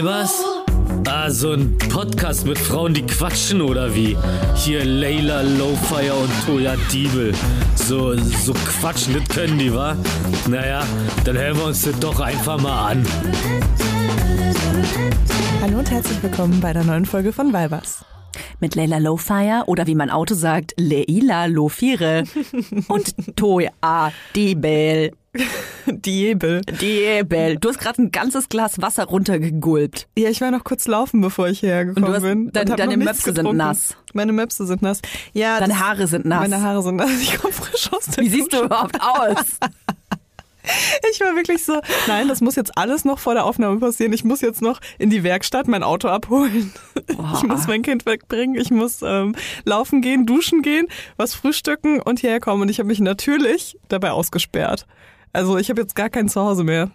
Weibers? Ah, so ein Podcast mit Frauen, die quatschen oder wie? Hier Layla Lowfire und Toya Diebel. So, so quatschen, das können die, wa? Naja, dann hören wir uns das doch einfach mal an. Hallo und herzlich willkommen bei der neuen Folge von Weibers. Mit Leila Lowfire oder wie mein Auto sagt, Leila Lofire und Toya Diebel. Diebel. Diebel. Du hast gerade ein ganzes Glas Wasser runtergegulpt. Ja, ich war noch kurz laufen, bevor ich hierher gekommen Und du hast- bin. dein- und deine Möpse sind nass. Meine Möpse sind nass. Ja, Deine Haare sind nass. Meine Haare sind nass. Ich komme frisch aus der Wie siehst du Dusche. überhaupt aus? Ich war wirklich so, nein, das muss jetzt alles noch vor der Aufnahme passieren. Ich muss jetzt noch in die Werkstatt mein Auto abholen. Ich muss mein Kind wegbringen. Ich muss ähm, laufen gehen, duschen gehen, was frühstücken und hierher kommen. Und ich habe mich natürlich dabei ausgesperrt. Also ich habe jetzt gar kein Zuhause mehr.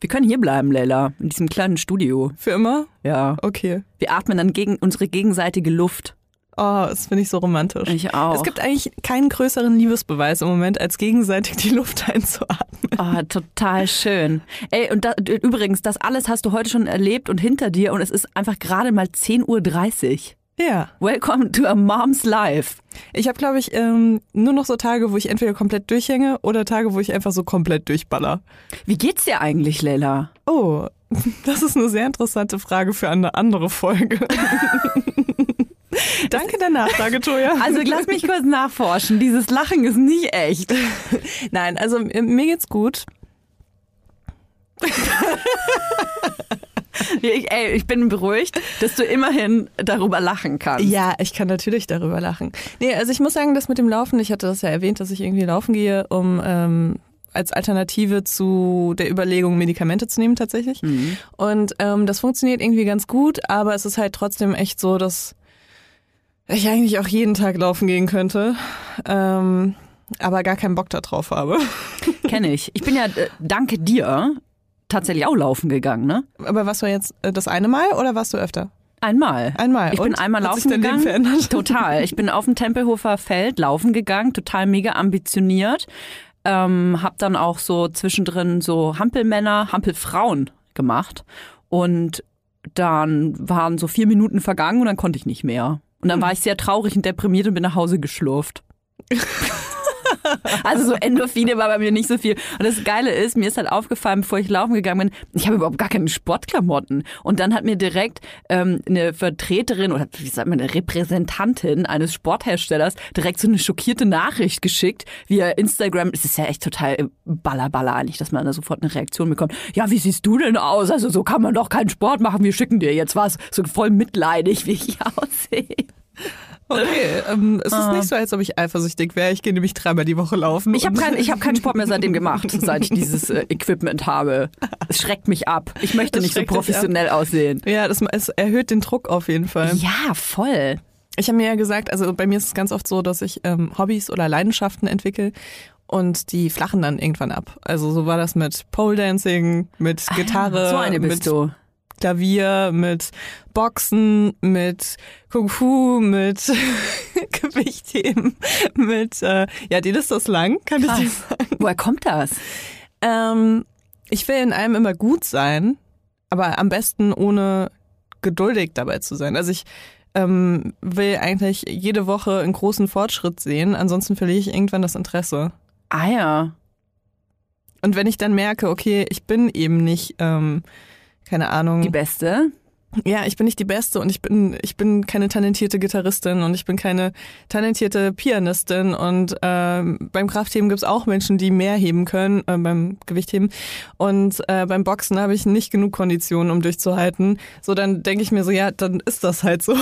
Wir können hier bleiben, Leila, in diesem kleinen Studio. Für immer? Ja. Okay. Wir atmen dann gegen unsere gegenseitige Luft. Oh, das finde ich so romantisch. Ich auch. Es gibt eigentlich keinen größeren Liebesbeweis im Moment, als gegenseitig die Luft einzuatmen. Oh, total schön. Ey, und da, übrigens, das alles hast du heute schon erlebt und hinter dir und es ist einfach gerade mal 10.30 Uhr. Ja. Welcome to a mom's life. Ich habe, glaube ich, ähm, nur noch so Tage, wo ich entweder komplett durchhänge oder Tage, wo ich einfach so komplett durchballer. Wie geht's dir eigentlich, Leila? Oh, das ist eine sehr interessante Frage für eine andere Folge. Danke der Nachfrage, Toja. Also lass mich kurz nachforschen. Dieses Lachen ist nicht echt. Nein, also äh, mir geht's gut. Ich, ey, ich bin beruhigt, dass du immerhin darüber lachen kannst. Ja, ich kann natürlich darüber lachen. Nee, also ich muss sagen, das mit dem Laufen, ich hatte das ja erwähnt, dass ich irgendwie laufen gehe, um ähm, als Alternative zu der Überlegung, Medikamente zu nehmen tatsächlich. Und ähm, das funktioniert irgendwie ganz gut, aber es ist halt trotzdem echt so, dass ich eigentlich auch jeden Tag laufen gehen könnte, ähm, aber gar keinen Bock da drauf habe. Kenne ich. Ich bin ja äh, danke dir tatsächlich auch laufen gegangen, ne? Aber was war jetzt äh, das eine Mal oder warst du öfter? Einmal. Einmal. Ich bin Und? einmal Hat laufen gegangen. Total. Ich bin auf dem Tempelhofer Feld laufen gegangen, total mega ambitioniert. Ähm, hab dann auch so zwischendrin so Hampelmänner, Hampelfrauen gemacht. Und dann waren so vier Minuten vergangen und dann konnte ich nicht mehr. Und dann war ich sehr traurig und deprimiert und bin nach Hause geschlurft. Also so Endorphine war bei mir nicht so viel. Und das Geile ist, mir ist halt aufgefallen, bevor ich laufen gegangen bin, ich habe überhaupt gar keine Sportklamotten. Und dann hat mir direkt ähm, eine Vertreterin oder wie sagt man, eine Repräsentantin eines Sportherstellers direkt so eine schockierte Nachricht geschickt via Instagram. Es ist ja echt total ballerballer eigentlich, dass man da sofort eine Reaktion bekommt. Ja, wie siehst du denn aus? Also so kann man doch keinen Sport machen. Wir schicken dir jetzt was. So voll mitleidig, wie ich aussehe. Okay, ähm, es ist nicht so, als ob ich eifersüchtig wäre. Ich gehe nämlich dreimal die Woche laufen. Ich habe keinen hab keinen Sport mehr seitdem gemacht, seit ich dieses äh, Equipment habe. Es schreckt mich ab. Ich möchte Das nicht so professionell aussehen. Ja, das es erhöht den Druck auf jeden Fall. Ja, voll. Ich habe mir ja gesagt, also bei mir ist es ganz oft so, dass ich ähm, Hobbys oder Leidenschaften entwickle und die flachen dann irgendwann ab. Also so war das mit Pole Dancing, mit Gitarre, Ah, so eine bist mit du. Klavier, mit Boxen, mit Kung Fu, mit Gewichtheben, mit äh, ja, die Liste ist lang, kann ich dir Krass. sagen. Woher kommt das? Ähm, ich will in allem immer gut sein, aber am besten ohne geduldig dabei zu sein. Also ich ähm, will eigentlich jede Woche einen großen Fortschritt sehen, ansonsten verliere ich irgendwann das Interesse. Ah ja. Und wenn ich dann merke, okay, ich bin eben nicht, ähm, keine Ahnung, Die Beste. ja, ich bin nicht die Beste und ich bin, ich bin keine talentierte Gitarristin und ich bin keine talentierte Pianistin und ähm, beim Kraftheben gibt's auch Menschen, die mehr heben können, äh, beim Gewichtheben. Und äh, beim Boxen habe ich nicht genug Konditionen, um durchzuhalten. So, dann denke ich mir so, ja, dann ist das halt so.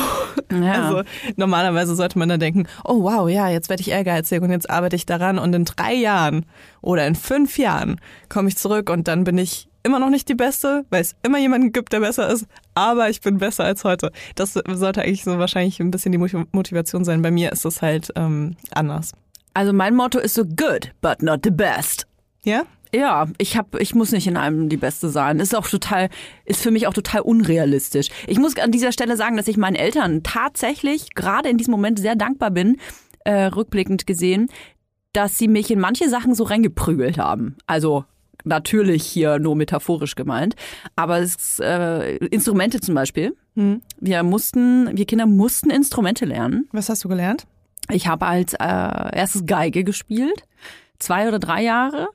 Ja. Also normalerweise sollte man dann denken, oh wow, ja, jetzt werde ich ehrgeizig und jetzt arbeite ich daran und in drei Jahren oder in fünf Jahren komme ich zurück und dann bin ich immer noch nicht die Beste, weil es immer jemanden gibt, der besser ist, aber ich bin besser als heute. Das sollte eigentlich so wahrscheinlich ein bisschen die Motiv- Motivation sein. Bei mir ist das halt ähm, anders. Also mein Motto ist so good, but not the best. Ja? Ja, ich hab, ich muss nicht in einem die Beste sein. Ist auch total, ist für mich auch total unrealistisch. Ich muss an dieser Stelle sagen, dass ich meinen Eltern tatsächlich gerade in diesem Moment sehr dankbar bin, äh, rückblickend gesehen, dass sie mich in manche Sachen so reingeprügelt haben. Also natürlich hier nur metaphorisch gemeint. Aber es äh, Instrumente zum Beispiel. Hm. Wir mussten, wir Kinder mussten Instrumente lernen. Was hast du gelernt? Ich habe als äh, erstes Geige gespielt, zwei oder drei Jahre.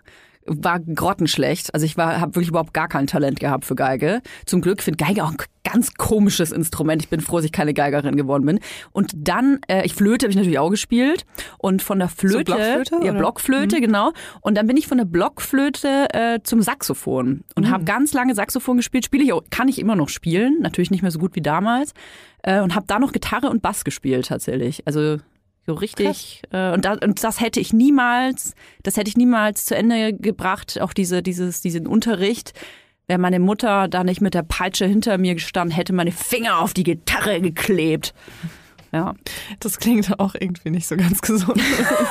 War grottenschlecht. Also ich war, habe wirklich überhaupt gar kein Talent gehabt für Geige. Zum Glück finde Geige auch ein ganz komisches Instrument. Ich bin froh, dass ich keine Geigerin geworden bin. Und dann, äh, ich Flöte habe ich natürlich auch gespielt. Und von der Flöte, Blockflöte, ja oder? Blockflöte, genau. Und dann bin ich von der Blockflöte äh, zum Saxophon und habe ganz lange Saxophon gespielt. Spiele ich auch, kann ich immer noch spielen, natürlich nicht mehr so gut wie damals. Äh, und habe da noch Gitarre und Bass gespielt tatsächlich. Also so richtig. Äh, und, da, und das hätte ich niemals, das hätte ich niemals zu Ende gebracht, auch diese, dieses, diesen Unterricht. Wäre meine Mutter da nicht mit der Peitsche hinter mir gestanden, hätte meine Finger auf die Gitarre geklebt. Ja. Das klingt auch irgendwie nicht so ganz gesund.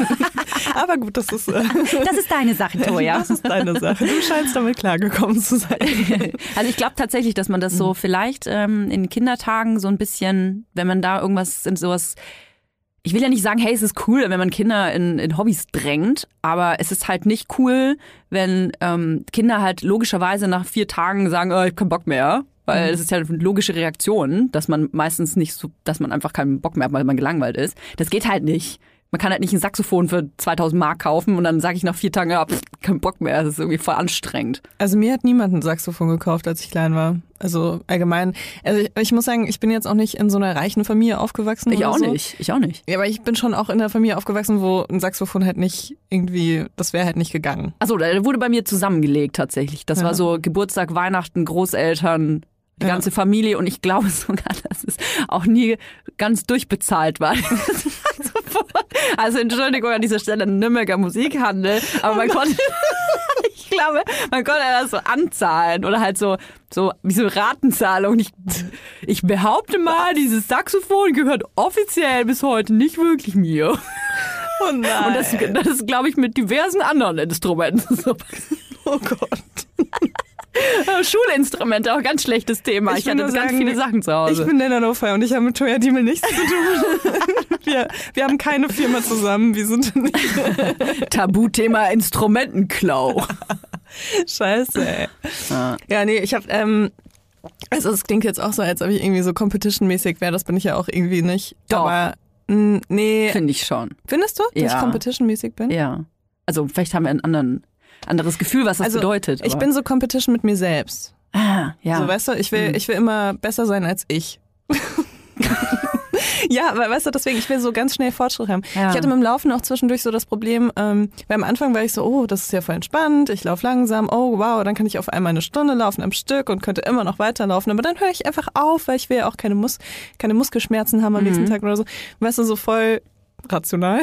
Aber gut, das ist, äh, Das ist deine Sache, Toja. das ist deine Sache. Du scheinst damit klargekommen zu sein. Also ich glaube tatsächlich, dass man das so vielleicht ähm, in Kindertagen so ein bisschen, wenn man da irgendwas in sowas ich will ja nicht sagen, hey, es ist cool, wenn man Kinder in, in Hobbys drängt, aber es ist halt nicht cool, wenn ähm, Kinder halt logischerweise nach vier Tagen sagen, oh, ich hab keinen Bock mehr. Weil es ist ja eine logische Reaktion, dass man meistens nicht so, dass man einfach keinen Bock mehr hat, weil man gelangweilt ist. Das geht halt nicht. Man kann halt nicht ein Saxophon für 2000 Mark kaufen und dann sage ich nach vier Tagen, ja, pff, kein Bock mehr. Das ist irgendwie voll anstrengend. Also mir hat niemand ein Saxophon gekauft, als ich klein war. Also allgemein. Also ich, ich muss sagen, ich bin jetzt auch nicht in so einer reichen Familie aufgewachsen. Ich auch so. nicht. Ich auch nicht. Ja, aber ich bin schon auch in einer Familie aufgewachsen, wo ein Saxophon halt nicht irgendwie, das wäre halt nicht gegangen. Achso, der wurde bei mir zusammengelegt tatsächlich. Das Ja. war so Geburtstag, Weihnachten, Großeltern, die Ja. ganze Familie und ich glaube sogar, dass es auch nie ganz durchbezahlt war. also Entschuldigung an dieser Stelle, Nürnberger Musikhandel, aber man konnte, ich glaube, man konnte das so anzahlen oder halt so, so wie so Ratenzahlung. Ich, ich behaupte mal, dieses Saxophon gehört offiziell bis heute nicht wirklich mir. Oh. Und das, das ist, glaube ich, mit diversen anderen Instrumenten so. oh Gott. Schulinstrumente, auch ganz schlechtes Thema. Ich, will hatte ganz sagen, viele Sachen zu Ich Hause. bin Lena Lowfire und ich habe mit Toya Diemel nichts zu tun. wir, wir haben keine Firma zusammen. Wir sind nicht. Tabuthema Instrumentenklau. Scheiße, ey. Ja. Ja, nee, ich habe, ähm, also es klingt jetzt auch so, als ob ich irgendwie so competition-mäßig wäre. Das bin ich ja auch irgendwie nicht. Doch. Aber mh, nee. Finde ich schon. Findest du, dass Ja. ich competition-mäßig bin? Ja. Also vielleicht haben wir ein anderen, anderes Gefühl, was das also, bedeutet. Ich aber- bin so competition mit mir selbst. ah, ja. So, weißt du, ich will, Mhm. ich will immer besser sein als ich. ja, aber weißt du, deswegen, ich will so ganz schnell Fortschritt haben. Ja. Ich hatte mit dem Laufen auch zwischendurch so das Problem, ähm, weil am Anfang war ich so, oh, das ist ja voll entspannt, ich laufe langsam, oh wow, dann kann ich auf einmal eine Stunde laufen am Stück und könnte immer noch weiterlaufen, aber dann höre ich einfach auf, weil ich will ja auch keine, Mus keine Muskelschmerzen haben am nächsten Tag oder so. Weißt du, so voll rational.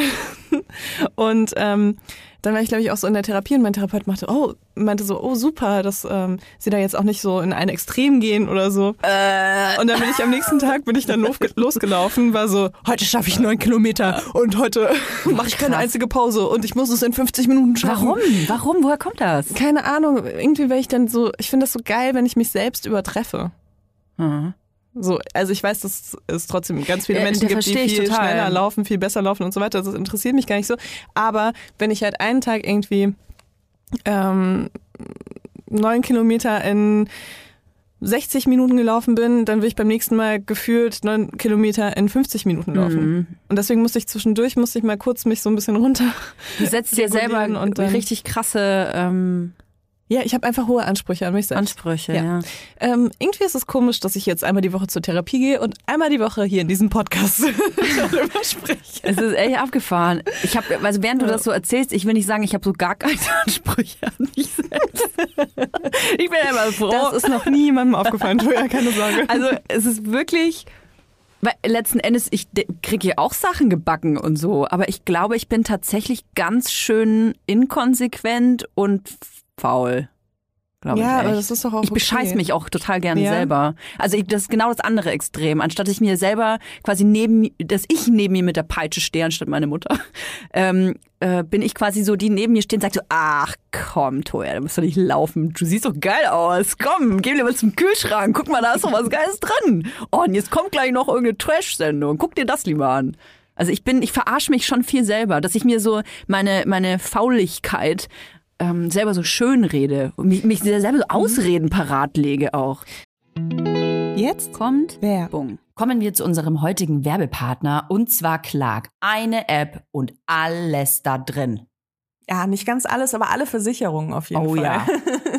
und ähm, dann war ich, glaube ich, auch so in der Therapie und mein Therapeut machte, oh, meinte so, oh super, dass ähm, sie da jetzt auch nicht so in ein Extrem gehen oder so. Äh. Und dann bin ich am nächsten Tag bin ich dann losge- losgelaufen, war so, heute schaffe ich neun Kilometer und heute mache ich keine einzige Pause und ich muss es in 50 Minuten schaffen. Warum? Warum? Woher kommt das? Keine Ahnung, irgendwie weil ich dann so, ich finde das so geil, wenn ich mich selbst übertreffe. Mhm. So, also ich weiß, dass es trotzdem ganz viele Menschen das gibt, die viel total. schneller laufen, viel besser laufen und so weiter. Das interessiert mich gar nicht so. Aber wenn ich halt einen Tag irgendwie ähm, neun Kilometer in 60 Minuten gelaufen bin, dann will ich beim nächsten Mal gefühlt neun Kilometer in 50 Minuten laufen. Mhm. Und deswegen musste ich zwischendurch, musste ich mal kurz mich so ein bisschen runter. Du setzt dir selber und richtig krasse ähm, Ja, ich habe einfach hohe Ansprüche an mich selbst. Ansprüche. Ja. Ja. Ähm, irgendwie ist es komisch, dass ich jetzt einmal die Woche zur Therapie gehe und einmal die Woche hier in diesem Podcast darüber spreche. Es ist echt abgefahren. Ich habe, also während du das so erzählst, ich will nicht sagen, ich habe so gar keine Ansprüche an mich selbst. Ich bin immer froh. Das ist noch niemandem aufgefallen, Toja, keine Sorge. Also es ist wirklich, weil letzten Endes, ich de- krieg hier auch Sachen gebacken und so, aber ich glaube, ich bin tatsächlich ganz schön inkonsequent und faul. Glaube ja, ich aber das ist doch auch Ich bescheiß okay. mich auch total gerne Ja. selber. Also ich, das ist genau das andere Extrem. Anstatt ich mir selber quasi neben, dass ich neben mir mit der Peitsche stehe, anstatt meine Mutter, ähm, äh, bin ich quasi so, die neben mir stehen und sagt so, ach komm, Toja, da musst du nicht laufen. Du siehst doch geil aus. Komm, geh lieber zum Kühlschrank. Guck mal, da ist doch was Geiles drin. Oh, und jetzt kommt gleich noch irgendeine Trash-Sendung. Guck dir das lieber an. Also ich bin, ich verarsche mich schon viel selber, dass ich mir so meine, meine Fauligkeit ähm, selber so schön rede und mich, mich selber so Ausreden parat lege auch. Jetzt Kommt Werbung. Kommen wir zu unserem heutigen Werbepartner und zwar Clark. Eine App und alles da drin. Ja, nicht ganz alles, aber alle Versicherungen auf jeden Oh Fall. ja.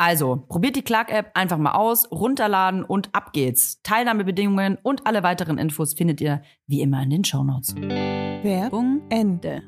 Also, probiert die Clark-App einfach mal aus, runterladen und ab geht's. Teilnahmebedingungen und alle weiteren Infos findet ihr wie immer in den Shownotes. Werbung Ende.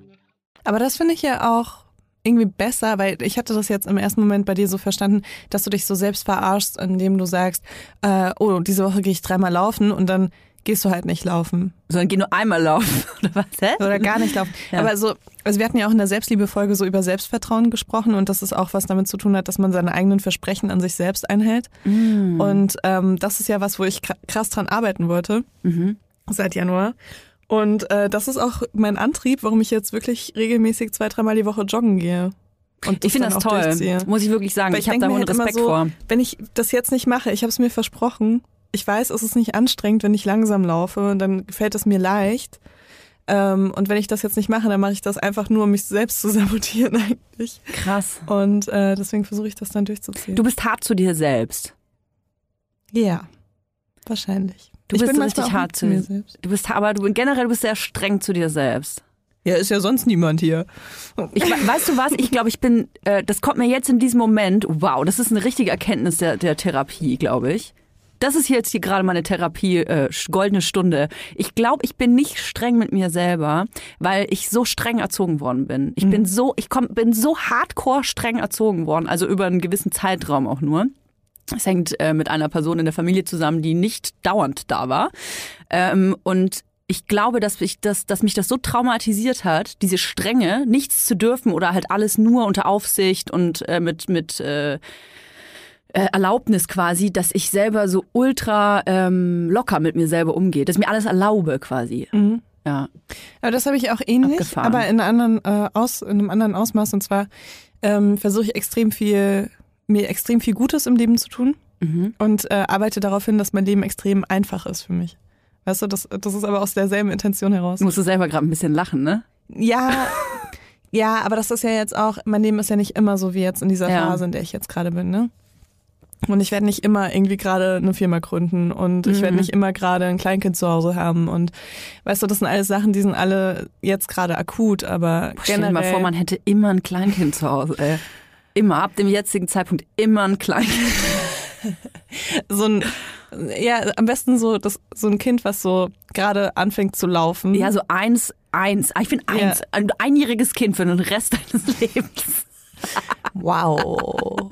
Aber das finde ich ja auch irgendwie besser, weil ich hatte das jetzt im ersten Moment bei dir so verstanden, dass du dich so selbst verarschst, indem du sagst, äh, oh, diese Woche gehe ich dreimal laufen und dann gehst du halt nicht laufen Sondern geh nur einmal laufen, oder was? Hä? oder gar nicht laufen. Ja. Aber so, also wir hatten ja auch in der Selbstliebefolge so über Selbstvertrauen gesprochen und dass es auch was damit zu tun hat, dass man seine eigenen Versprechen an sich selbst einhält. Mm. Und ähm, das ist ja was, wo ich kra- krass dran arbeiten wollte Mhm. seit Januar. Und äh, das ist auch mein Antrieb, warum ich jetzt wirklich regelmäßig zwei, dreimal die Woche joggen gehe. Und Ich finde das toll, muss ich wirklich sagen. Weil ich habe denk da hohen halt immer Respekt so, vor. Wenn ich das jetzt nicht mache, ich habe es mir versprochen, ich weiß, es ist nicht anstrengend, wenn ich langsam laufe und dann fällt es mir leicht. Ähm, und wenn ich das jetzt nicht mache, dann mache ich das einfach nur, um mich selbst zu sabotieren eigentlich. Krass. Und äh, deswegen versuche ich das dann durchzuziehen. Du bist hart zu dir selbst. ja, wahrscheinlich. Du ich bist richtig hart zu mir selbst. Du bist aber du generell du bist sehr streng zu dir selbst. Ja, ist ja sonst niemand hier. Ich, we- weißt du was? Ich glaube, ich bin, äh, das kommt mir jetzt in diesem Moment, wow, das ist eine richtige Erkenntnis der, der Therapie, glaube ich. Das ist jetzt hier gerade meine Therapie, äh, goldene Stunde. Ich glaube, ich bin nicht streng mit mir selber, weil ich so streng erzogen worden bin. Ich bin so, ich komm, bin so hardcore streng erzogen worden, also über einen gewissen Zeitraum auch nur. Es hängt äh, mit einer Person in der Familie zusammen, die nicht dauernd da war. Ähm, und ich glaube, dass, ich das, dass mich das so traumatisiert hat, diese Strenge, nichts zu dürfen oder halt alles nur unter Aufsicht und äh, mit, mit äh, äh, Erlaubnis quasi, dass ich selber so ultra ähm, locker mit mir selber umgehe, dass ich mir alles erlaube quasi. Mhm. Ja. Aber das habe ich auch ähnlich, Abgefahren. aber in, anderen, äh, aus, in einem anderen Ausmaß. Und zwar ähm, versuche ich extrem viel, mir extrem viel Gutes im Leben zu tun Mhm. und äh, arbeite darauf hin, dass mein Leben extrem einfach ist für mich. Weißt du, das, das ist aber aus derselben Intention heraus. Du musst du selber gerade ein bisschen lachen, ne? Ja, ja, aber das ist ja jetzt auch, mein Leben ist ja nicht immer so wie jetzt in dieser Ja. Phase, in der ich jetzt gerade bin, ne? Und ich werde nicht immer irgendwie gerade eine Firma gründen und ich werde Mhm. nicht immer gerade ein Kleinkind zu Hause haben und weißt du, das sind alles Sachen, die sind alle jetzt gerade akut, aber Boah, stell dir generell mal vor, man hätte immer ein Kleinkind zu Hause, ey. Immer, ab dem jetzigen Zeitpunkt immer ein Kleinkind. so ein ja, am besten so das so ein Kind, was so gerade anfängt zu laufen. Ja, so eins, eins. Ah, Ich finde eins. Ein einjähriges Kind für den Rest deines Lebens. Wow.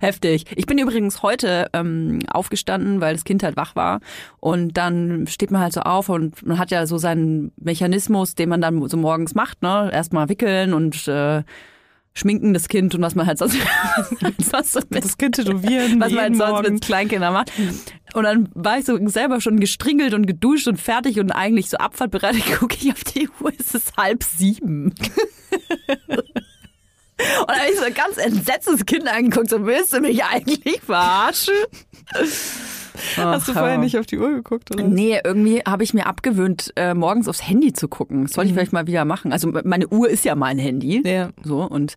Heftig. Ich bin übrigens heute ähm, aufgestanden, weil das Kind halt wach war. Und dann steht man halt so auf und man hat ja so seinen Mechanismus, den man dann so morgens macht, ne? Erstmal wickeln und äh, schminken das Kind und was man halt sonst, was, Das Kind tätowieren. was man halt sonst Morgen. mit Kleinkindern macht. Und dann war ich so selber schon gestriegelt und geduscht und fertig und eigentlich so abfahrtbereit. Gucke ich auf die Uhr, es ist halb sieben. Und dann habe ich so ein ganz entsetztes Kind angeguckt, so willst du mich eigentlich verarschen? Hast du Ach, vorher nicht auf die Uhr geguckt, oder? Nee, irgendwie habe ich mir abgewöhnt, äh, morgens aufs Handy zu gucken. Das sollte ich vielleicht mal wieder machen. Also meine Uhr ist ja mein Handy. Ja. So und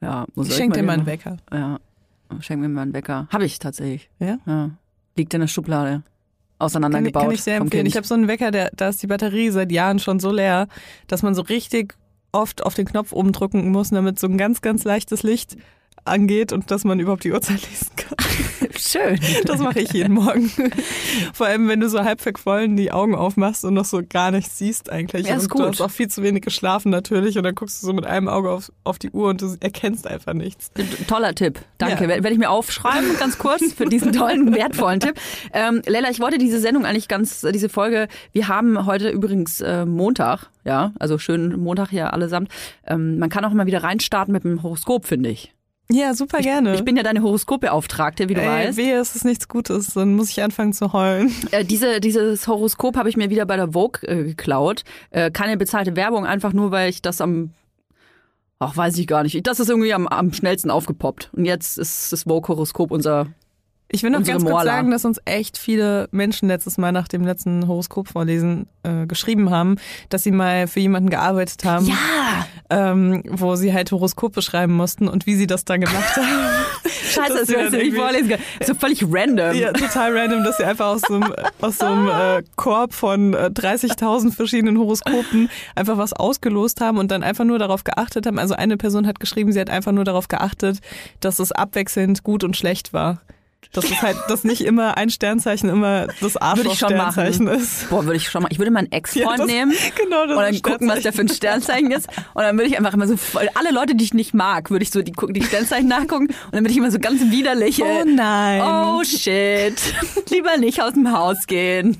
ja, muss Ich schenke dir mal einen Wecker. Ja, schenk mir mal einen Wecker. Habe ich tatsächlich. Ja? Ja. Liegt in der Schublade. Kann, ich- Auseinandergebaut. kann ich sehr empfehlen. Ich habe so einen Wecker, der, da ist die Batterie seit Jahren schon so leer, dass man so richtig oft auf den Knopf oben drücken muss, damit so ein ganz, ganz leichtes Licht angeht und dass man überhaupt die Uhrzeit lesen kann. Schön. Das mache ich jeden Morgen. Vor allem, wenn du so halb verquollen die Augen aufmachst und noch so gar nichts siehst eigentlich. Ja, ist und gut. Du hast auch viel zu wenig geschlafen natürlich und dann guckst du so mit einem Auge auf, auf die Uhr und du erkennst einfach nichts. Toller Tipp. Danke. Ja. Werde ich mir aufschreiben, ganz kurz, für diesen tollen, wertvollen Tipp. Ähm, Leila, ich wollte diese Sendung eigentlich ganz, diese Folge, wir haben heute übrigens äh, Montag, ja, also schönen Montag hier allesamt. Ähm, man kann auch immer wieder reinstarten mit dem Horoskop, finde ich. Ja, super gerne. Ich bin ja deine Horoskopbeauftragte, wie du Ey, weißt. wehe, es ist nichts Gutes, dann muss ich anfangen zu heulen. Äh, diese, dieses Horoskop habe ich mir wieder bei der Vogue äh, geklaut. Äh, keine bezahlte Werbung, einfach nur, weil ich das am, ach, weiß ich gar nicht. Das ist irgendwie am, am schnellsten aufgepoppt. Und jetzt ist das Vogue-Horoskop unser Ich will noch ganz kurz Morla. sagen, dass uns echt viele Menschen letztes Mal nach dem letzten Horoskop-Vorlesen äh, geschrieben haben, dass sie mal für jemanden gearbeitet haben, Ja! ähm, wo sie halt Horoskop beschreiben mussten und wie sie das dann gemacht haben. Scheiße, Dass das dann nicht vorlesen können. So völlig random. ja, total random, dass sie einfach aus so einem, aus so einem äh, Korb von äh, 30.000 verschiedenen Horoskopen einfach was ausgelost haben und dann einfach nur darauf geachtet haben. Also eine Person hat geschrieben, sie hat einfach nur darauf geachtet, dass es abwechselnd gut und schlecht war. Dass es halt, dass nicht immer ein Sternzeichen immer das. Arschloch-Sternzeichen ist. Boah, würde ich schon mal. Ich würde meinen Ja, Ex-Freund das- nehmen Genau, das und dann ist gucken, was der für ein Sternzeichen ist. Und dann würde ich einfach immer so alle Leute, die ich nicht mag, würde ich so die, die Sternzeichen nachgucken und dann würde ich immer so ganz widerlich. Oh nein. Oh shit. Lieber nicht aus dem Haus gehen.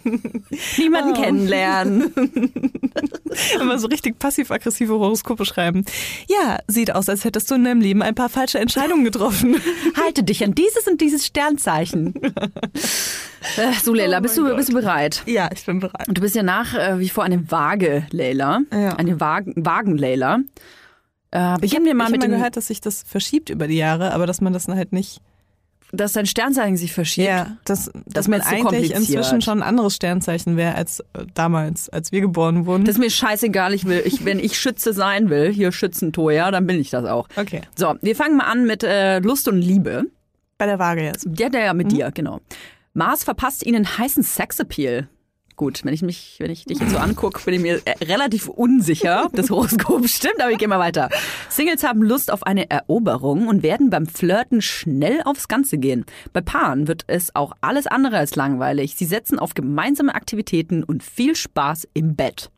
Niemanden Oh. kennenlernen. Immer so richtig passiv-aggressive Horoskope schreiben. Ja, sieht aus, als hättest du in deinem Leben ein paar falsche Entscheidungen getroffen. Halte dich an dieses und dieses Sternzeichen. Äh, so, Leila, Oh bist, du, Gott. bist du bereit? Ja, ich bin bereit. Und du bist ja nach äh, wie vor eine Waage, Leila. Ja. Eine Wagen, Wagen Leila. Äh, Ich beginn habe mir mal hab mit mal dem, gehört, dass sich das verschiebt über die Jahre, aber dass man das halt nicht. dass dein Sternzeichen sich verschiebt. Ja, dass, dass man eigentlich inzwischen schon ein anderes Sternzeichen wäre als äh, damals, als wir geboren wurden. Das ist mir scheißegal. Ich will, ich, wenn ich Schütze sein will, hier Schützentor, ja, dann bin ich das auch. okay. So, wir fangen mal an mit äh, Lust und Liebe. Bei der Waage jetzt. Ja, der ja mit dir, genau. Mars verpasst ihnen heißen Sexappeal. Gut, wenn ich mich, wenn ich dich jetzt so angucke, bin ich mir äh, relativ unsicher, ob das Horoskop stimmt, aber ich gehe mal weiter. Singles haben Lust auf eine Eroberung und werden beim Flirten schnell aufs Ganze gehen. Bei Paaren wird es auch alles andere als langweilig. Sie setzen auf gemeinsame Aktivitäten und viel Spaß im Bett.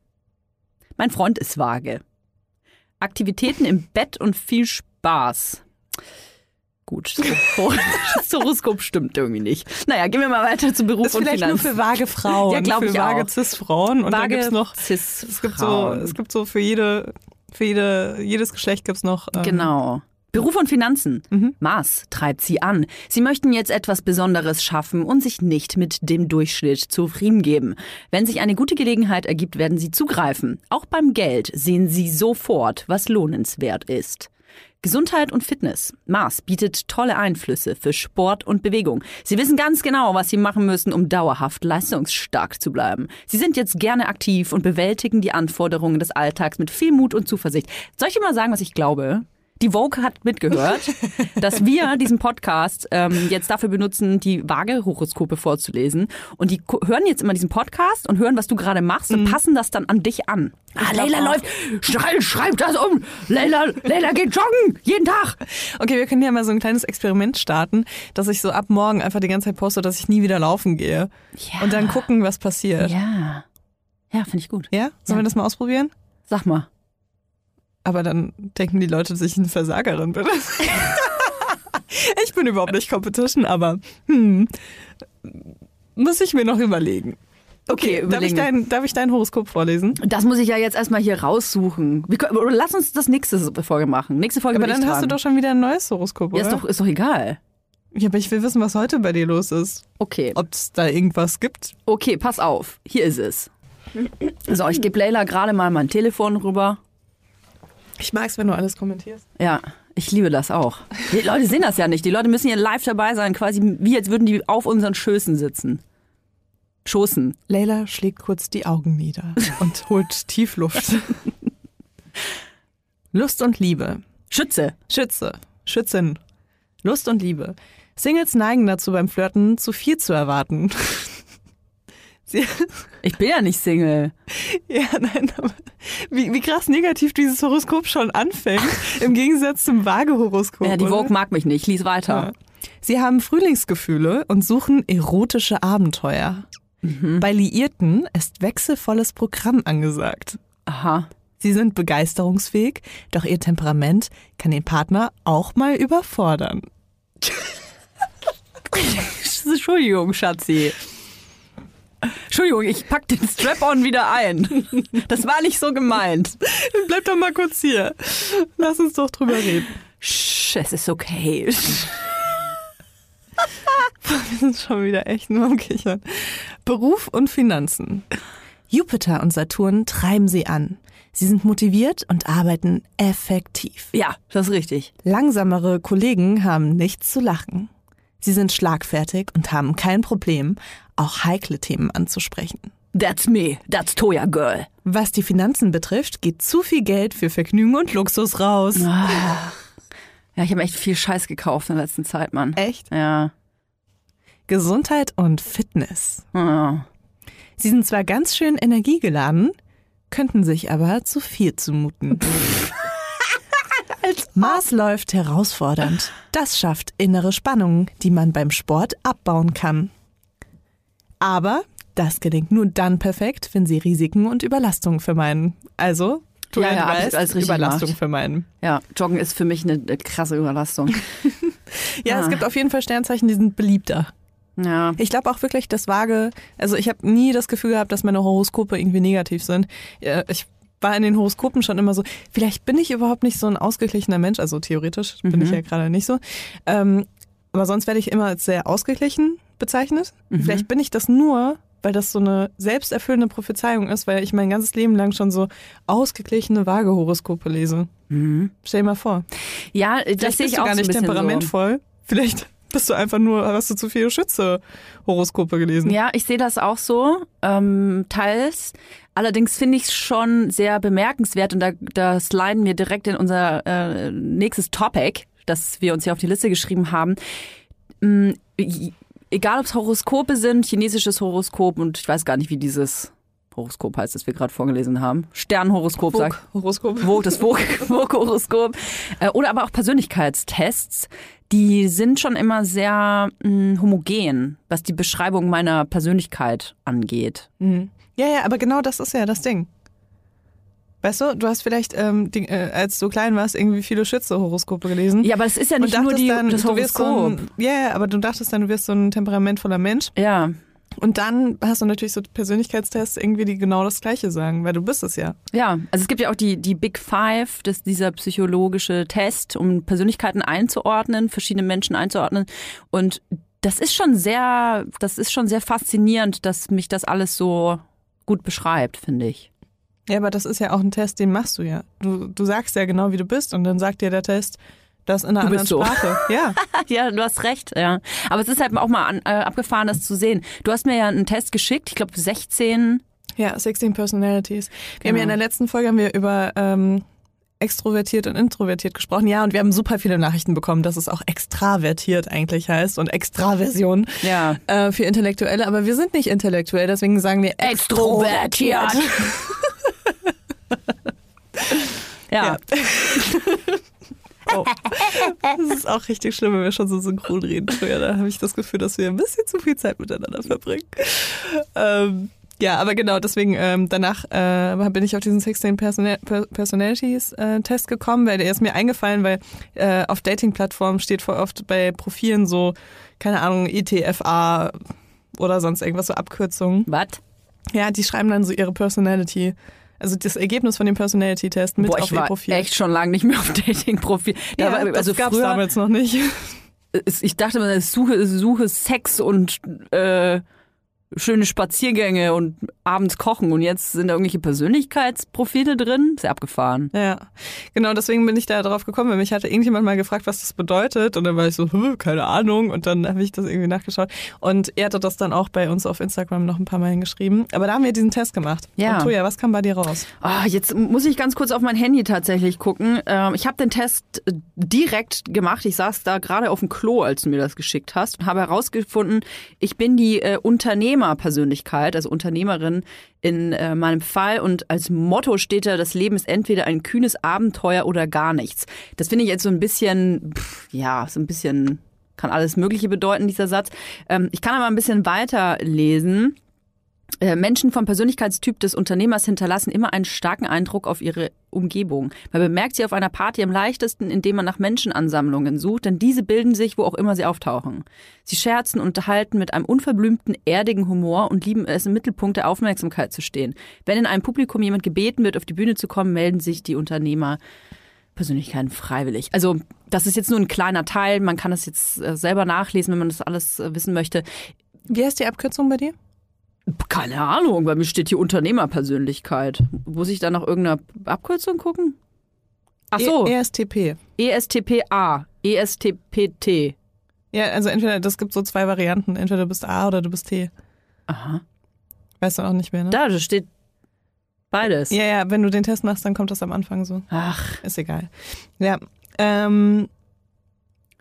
Mein Freund ist vage. Aktivitäten im Bett und viel Spaß. Gut, das Horoskop stimmt irgendwie nicht. Naja, gehen wir mal weiter zu Beruf Ist und vielleicht nur für vage Frauen, Ja, glaub für ich vage auch. Cis-Frauen. Und Vage gibt's noch, Cis es gibt so, es gibt so für jede, für jede, jedes Geschlecht gibt's noch. Ähm, Genau. Beruf und Finanzen. Mhm. Mars treibt sie an. Sie möchten jetzt etwas Besonderes schaffen und sich nicht mit dem Durchschnitt zufrieden geben. Wenn sich eine gute Gelegenheit ergibt, werden sie zugreifen. Auch beim Geld sehen sie sofort, was lohnenswert ist. Gesundheit und Fitness. Mars bietet tolle Einflüsse für Sport und Bewegung. Sie wissen ganz genau, was sie machen müssen, um dauerhaft leistungsstark zu bleiben. Sie sind jetzt gerne aktiv und bewältigen die Anforderungen des Alltags mit viel Mut und Zuversicht. Soll ich dir mal sagen, was ich glaube? Die Vogue hat mitgehört, dass wir diesen Podcast ähm, jetzt dafür benutzen, die Waage-Horoskope vorzulesen. Und die hören jetzt immer diesen Podcast und hören, was du gerade machst und passen das dann an dich an. Ah, glaub Leila läuft, schreib, schreib das um. Leila, Leila geht joggen, jeden Tag. Okay, wir können ja mal so ein kleines Experiment starten, dass ich so ab morgen einfach die ganze Zeit poste, dass ich nie wieder laufen gehe. Ja. Und dann gucken, was passiert. Ja. Ja, finde ich gut. Ja? Sollen Ja. wir das mal ausprobieren? Sag mal. Aber dann denken die Leute, dass ich eine Versagerin bin. ich bin überhaupt nicht Competition, aber hm, muss ich mir noch überlegen. Okay, darf, ich dein, darf ich dein Horoskop vorlesen? Das muss ich ja jetzt erstmal hier raussuchen. Wir lass uns das nächste Folge machen. Nächste Folge Aber dann hast du tragen. doch schon wieder ein neues Horoskop, Ja, oder? ist doch, ist doch egal. ja, aber ich will wissen, was heute bei dir los ist. Okay. Ob es da irgendwas gibt. Okay, pass auf. Hier ist es. So, ich gebe Leila gerade mal mein Telefon rüber. Ich mag es, wenn du alles kommentierst. Ja, ich liebe das auch. Die Leute sehen das ja nicht. Die Leute müssen hier live dabei sein, quasi wie als würden die auf unseren Schößen sitzen. Schoßen. Leila schlägt kurz die Augen nieder und holt tief Luft. Lust und Liebe. Schütze. Schütze. Schützin. Lust und Liebe. Singles neigen dazu, beim Flirten zu viel zu erwarten. Sie, Ich bin ja nicht Single. ja, nein, aber wie, wie krass negativ dieses Horoskop schon anfängt, im Gegensatz zum Waage-Horoskop. Ja, die? Vogue mag mich nicht. Lies weiter. Ja. Sie haben Frühlingsgefühle und suchen erotische Abenteuer. Bei Liierten ist wechselvolles Programm angesagt. Aha. Sie sind begeisterungsfähig, doch ihr Temperament kann den Partner auch mal überfordern. Entschuldigung, Schatzi. Entschuldigung, ich pack den Strap-on wieder ein. Das war nicht so gemeint. Bleib doch mal kurz hier. Lass uns doch drüber reden. Sch, es ist okay. Wir sind schon wieder echt nur am Kichern. Beruf und Finanzen. Jupiter und Saturn treiben sie an. Sie sind motiviert und arbeiten effektiv. Ja, das ist richtig. Langsamere Kollegen haben nichts zu lachen. Sie sind schlagfertig und haben kein Problem, auch heikle Themen anzusprechen. That's me. That's Toya Girl. Was die Finanzen betrifft, geht zu viel Geld für Vergnügen und Luxus raus. Ja, ich habe echt viel Scheiß gekauft in der letzten Zeit, Mann. Echt? Ja. Gesundheit und Fitness. ja. Sie sind zwar ganz schön energiegeladen, könnten sich aber zu viel zumuten. Mars läuft herausfordernd. Das schafft innere Spannungen, die man beim Sport abbauen kann. Aber das gelingt nur dann perfekt, wenn sie Risiken und Überlastungen vermeiden. Also, du Ja, ja, alles richtig Überlastung gemacht. vermeiden. Ja, Joggen ist für mich eine, eine krasse Überlastung. Ja, es Ah. gibt auf jeden Fall Sternzeichen, die sind beliebter. Ja. Ich glaube auch wirklich, das Waage, also ich habe nie das Gefühl gehabt, dass meine Horoskope irgendwie negativ sind. Ich war in den Horoskopen schon immer so, vielleicht bin ich überhaupt nicht so ein ausgeglichener Mensch, also theoretisch bin ich ja gerade nicht so. Ähm, aber sonst werde ich immer als sehr ausgeglichen bezeichnet. Vielleicht bin ich das nur, weil das so eine selbsterfüllende Prophezeiung ist, weil ich mein ganzes Leben lang schon so ausgeglichene Waage-Horoskope lese. Mhm. Stell dir mal vor. Ja, das sehe bist ich du auch gar so ein nicht so. temperamentvoll. Vielleicht bist du einfach nur, hast du zu viele Schütze-Horoskope gelesen. Ja, ich sehe das auch so, ähm, teils. Allerdings finde ich es schon sehr bemerkenswert und da, da sliden wir direkt in unser äh, nächstes Topic, das wir uns hier auf die Liste geschrieben haben. Mm, egal ob es Horoskope sind, chinesisches Horoskop und ich weiß gar nicht, wie dieses Horoskop heißt, das wir gerade vorgelesen haben. Sternhoroskop, sag Horoskop. Vogue, das Vogue- Vogue-Horoskop. Äh, Oder aber auch Persönlichkeitstests. Die sind schon immer sehr mh, homogen, was die Beschreibung meiner Persönlichkeit angeht. Mhm. Ja, ja, aber genau das ist ja das Ding. Weißt du, du hast vielleicht, ähm, die, äh, als du klein warst, irgendwie viele Schütze-Horoskope gelesen. Ja, aber das ist ja nicht nur die, dann, das so Horoskop. ja, ja, aber du dachtest dann, du wirst so ein temperamentvoller Mensch. ja, Und dann hast du natürlich so Persönlichkeitstests irgendwie, die genau das Gleiche sagen, weil du bist es ja. ja. Also es gibt ja auch die, die Big Five, das, dieser psychologische Test, um Persönlichkeiten einzuordnen, verschiedene Menschen einzuordnen. Und das ist schon sehr, das ist schon sehr faszinierend, dass mich das alles so gut beschreibt, finde ich. Ja, aber das ist ja auch ein Test, den machst du ja. Du, du sagst ja genau, wie du bist und dann sagt dir der Test das in einer Du anderen so. Sprache. Ja. Ja, du hast recht, ja. Aber es ist halt auch mal an, äh, abgefahren, das zu sehen. Du hast mir ja einen Test geschickt, ich glaube 16. Ja, 16 Personalities. Wir haben Genau. ja in der letzten Folge haben wir über ähm, extrovertiert und introvertiert gesprochen. Ja, und wir haben super viele Nachrichten bekommen, dass es auch extravertiert eigentlich heißt und Extraversion Ja. äh, für Intellektuelle. Aber wir sind nicht intellektuell, deswegen sagen wir Extrovertiert. ja. Ja. Oh. Das ist auch richtig schlimm, wenn wir schon so synchron reden. Früher, da habe ich das Gefühl, dass wir ein bisschen zu viel Zeit miteinander verbringen. Ähm, Ja, aber genau, deswegen ähm, danach äh, bin ich auf diesen 16 Persona per Personalities äh, Test gekommen, weil der ist mir eingefallen, weil äh, auf Dating-Plattformen steht voll oft bei Profilen so, keine Ahnung, ITFA oder sonst irgendwas, so Abkürzungen. Was? Ja, die schreiben dann so ihre Personality. Also das Ergebnis von dem Personality-Test mit Boah, auf ich ihr war Profil. echt schon lange nicht mehr auf Dating-Profil. Da ja, war- das also gab's früher, damals noch nicht. es- ich dachte immer, suche, suche Sex und äh, schöne Spaziergänge und abends kochen und jetzt sind da irgendwelche Persönlichkeitsprofile drin. Sehr abgefahren. Ja, genau, deswegen bin ich da drauf gekommen, weil mich hatte irgendjemand mal gefragt, was das bedeutet und dann war ich so, "Hm, keine Ahnung und dann habe ich das irgendwie nachgeschaut und er hatte das dann auch bei uns auf Instagram noch ein paar Mal hingeschrieben, aber da haben wir diesen Test gemacht. Ja. Und Toja, was kam bei dir raus? Ah, jetzt muss ich ganz kurz auf mein Handy tatsächlich gucken. Ähm, ich habe den Test äh, direkt gemacht. Ich saß da gerade auf dem Klo, als du mir das geschickt hast und habe herausgefunden, ich bin die äh, Unternehmerpersönlichkeit, also Unternehmerin in äh, meinem Fall. Und als Motto steht da, das Leben ist entweder ein kühnes Abenteuer oder gar nichts. Das finde ich jetzt so ein bisschen, pff, ja, so ein bisschen, kann alles Mögliche bedeuten, dieser Satz. Ähm, ich kann aber ein bisschen weiter lesen. Äh, Menschen vom Persönlichkeitstyp des Unternehmers hinterlassen immer einen starken Eindruck auf ihre Umgebung. Man bemerkt sie auf einer Party am leichtesten, indem man nach Menschenansammlungen sucht, denn diese bilden sich, wo auch immer sie auftauchen. Sie scherzen und unterhalten mit einem unverblümten, erdigen Humor und lieben es, im Mittelpunkt der Aufmerksamkeit zu stehen. Wenn in einem Publikum jemand gebeten wird, auf die Bühne zu kommen, melden sich die Unternehmer Persönlichkeiten freiwillig. Also das ist jetzt nur ein kleiner Teil. Man kann das jetzt äh, selber nachlesen, wenn man das alles äh, wissen möchte. Wie heißt die Abkürzung bei dir? Keine Ahnung, bei mir steht hier Unternehmerpersönlichkeit. Muss ich da nach irgendeiner Abkürzung gucken? Ach so, E ESTP. ESTPA, ESTPT. Ja, also entweder, das gibt so zwei Varianten, entweder du bist A oder du bist T. Aha. Weißt du auch nicht mehr, ne? Da, da steht beides. Ja, ja, wenn du den Test machst, dann kommt das am Anfang so. Ach, Ist egal. Ja, ähm,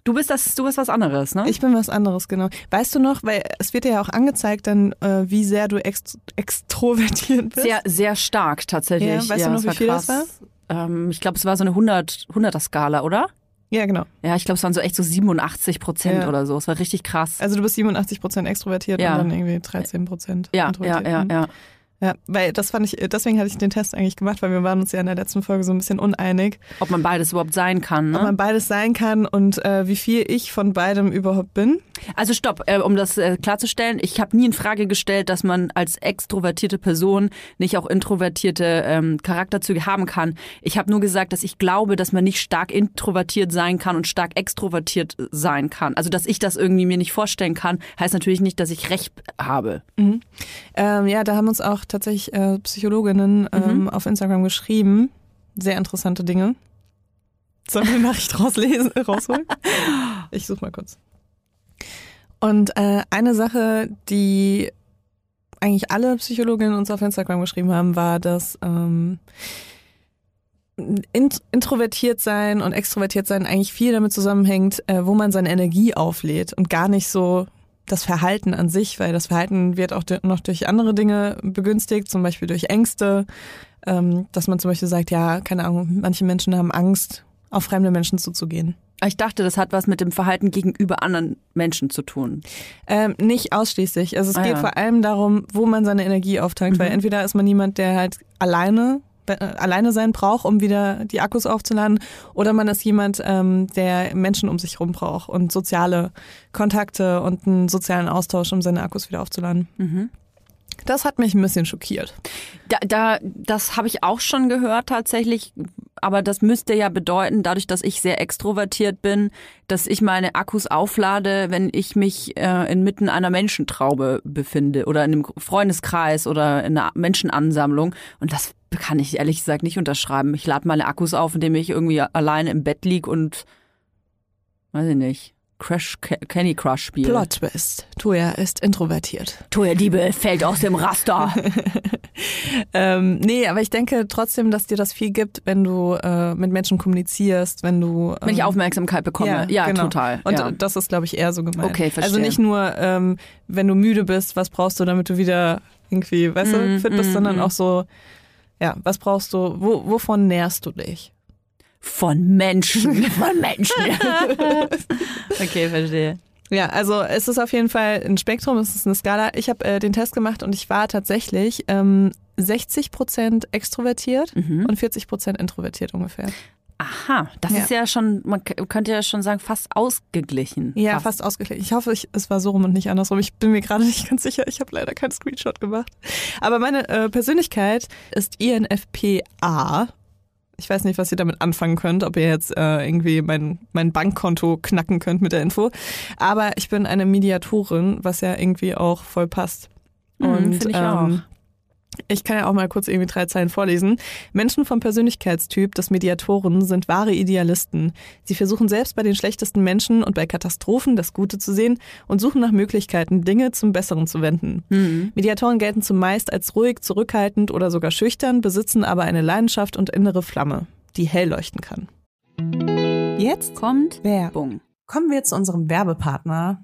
du bist das, du bist was anderes, ne? Ich bin was anderes, genau. Weißt du noch, weil es wird dir ja auch angezeigt, dann äh, wie sehr du ext extrovertiert bist. sehr, sehr stark tatsächlich. Ja, weißt du noch, wie viel krass. das Ähm, ich glaube, es war so eine 100, 100er Skala, oder? Ja, genau. Ja, ich glaube, es waren so echt so 87 Prozent Ja. oder so. Es war richtig krass. Also du bist 87 Prozent extrovertiert Ja. und dann irgendwie 13 Prozent ja, ja, introvertiert. ja, Mhm. ja. Ja, weil das fand ich, deswegen hatte ich den Test eigentlich gemacht, weil wir waren uns ja in der letzten Folge so ein bisschen uneinig, Ob man beides überhaupt sein kann, ob ne? man beides sein kann und äh, wie viel ich von beidem überhaupt bin. Also stopp, äh, um das äh, klarzustellen, ich habe nie in Frage gestellt, dass man als extrovertierte Person nicht auch introvertierte ähm, Charakterzüge haben kann. Ich habe nur gesagt, dass ich glaube, dass man nicht stark introvertiert sein kann und stark extrovertiert sein kann. Also dass ich das irgendwie mir nicht vorstellen kann, heißt natürlich nicht, dass ich recht habe. Ähm, ja, da haben uns auch tatsächlich äh, Psychologinnen ähm, auf Instagram geschrieben. Sehr interessante Dinge. Sollen wir eine Nachricht rauslesen, rausholen? Ich suche mal kurz. Und äh, eine Sache, die eigentlich alle Psychologinnen uns auf Instagram geschrieben haben, war, dass ähm, int introvertiert sein und extrovertiert sein eigentlich viel damit zusammenhängt, äh, wo man seine Energie auflädt und gar nicht so das Verhalten an sich, weil das Verhalten wird auch noch durch andere Dinge begünstigt, zum Beispiel durch Ängste, ähm, dass man zum Beispiel sagt, ja, keine Ahnung, manche Menschen haben Angst, auf fremde Menschen zuzugehen. Ich dachte, das hat was mit dem Verhalten gegenüber anderen Menschen zu tun. Ähm, nicht ausschließlich. Also es Ah, geht ja. vor allem darum, wo man seine Energie auftankt, weil entweder ist man jemand, der halt alleine alleine sein braucht, um wieder die Akkus aufzuladen, oder man ist jemand, ähm, der Menschen um sich rum braucht und soziale Kontakte und einen sozialen Austausch, um seine Akkus wieder aufzuladen. Das hat mich ein bisschen schockiert. Da, da, das habe ich auch schon gehört tatsächlich, aber das müsste ja bedeuten, dadurch, dass ich sehr extrovertiert bin, dass ich meine Akkus auflade, wenn ich mich äh, inmitten einer Menschentraube befinde oder in einem Freundeskreis oder in einer Menschenansammlung. Und das kann ich ehrlich gesagt nicht unterschreiben. Ich lade meine Akkus auf, indem ich irgendwie alleine im Bett lieg und weiß ich nicht. Crash Candy Crush spiele. Plot Twist. Toya ist introvertiert. Toya Diebe fällt aus dem Raster. Ähm, nee, aber ich denke trotzdem, dass dir das viel gibt, wenn du äh, mit Menschen kommunizierst, wenn du. Ähm, Wenn ich Aufmerksamkeit bekomme. Ja, genau. total. Und ja. das ist, glaube ich, eher so gemeint. Okay, verstehe. Also nicht nur, ähm, wenn du müde bist, was brauchst du, damit du wieder irgendwie, weißt du, Mm, fit bist, mm, sondern mm. auch so, ja, was brauchst du, wo, wovon nährst du dich? Von Menschen. Von Menschen. okay, verstehe. Ja, also es ist auf jeden Fall ein Spektrum, es ist eine Skala. Ich habe äh, den Test gemacht und ich war tatsächlich ähm, 60 Prozent extrovertiert Mhm. und 40 Prozent introvertiert ungefähr. Aha, das Ja. ist ja schon, man könnte ja schon sagen, fast ausgeglichen. Ja, fast, ausgeglichen. Ich hoffe, ich, es war so rum und nicht andersrum. Ich bin mir gerade nicht ganz sicher. Ich habe leider keinen Screenshot gemacht. Aber meine äh, Persönlichkeit ist INFPA. Ich weiß nicht, was ihr damit anfangen könnt, ob ihr jetzt äh, irgendwie mein, mein Bankkonto knacken könnt mit der Info. Aber ich bin eine Mediatorin, was ja irgendwie auch voll passt. Mhm, Und finde ich ähm, ich kann ja auch mal kurz irgendwie drei Zeilen vorlesen. Menschen vom Persönlichkeitstyp des Mediatoren sind wahre Idealisten. Sie versuchen selbst bei den schlechtesten Menschen und bei Katastrophen das Gute zu sehen und suchen nach Möglichkeiten, Dinge zum Besseren zu wenden. Mhm. Mediatoren gelten zumeist als ruhig, zurückhaltend oder sogar schüchtern, besitzen aber eine Leidenschaft und innere Flamme, die hell leuchten kann. Jetzt Kommt Werbung. Kommen wir zu unserem Werbepartner,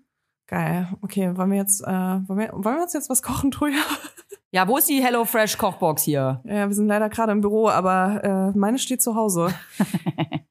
Geil. Okay, wollen wir jetzt, äh, wollen, wir, wollen wir uns jetzt was kochen, Truja? Ja, wo ist die HelloFresh Kochbox hier? Ja, wir sind leider gerade im Büro, aber äh, meine steht zu Hause.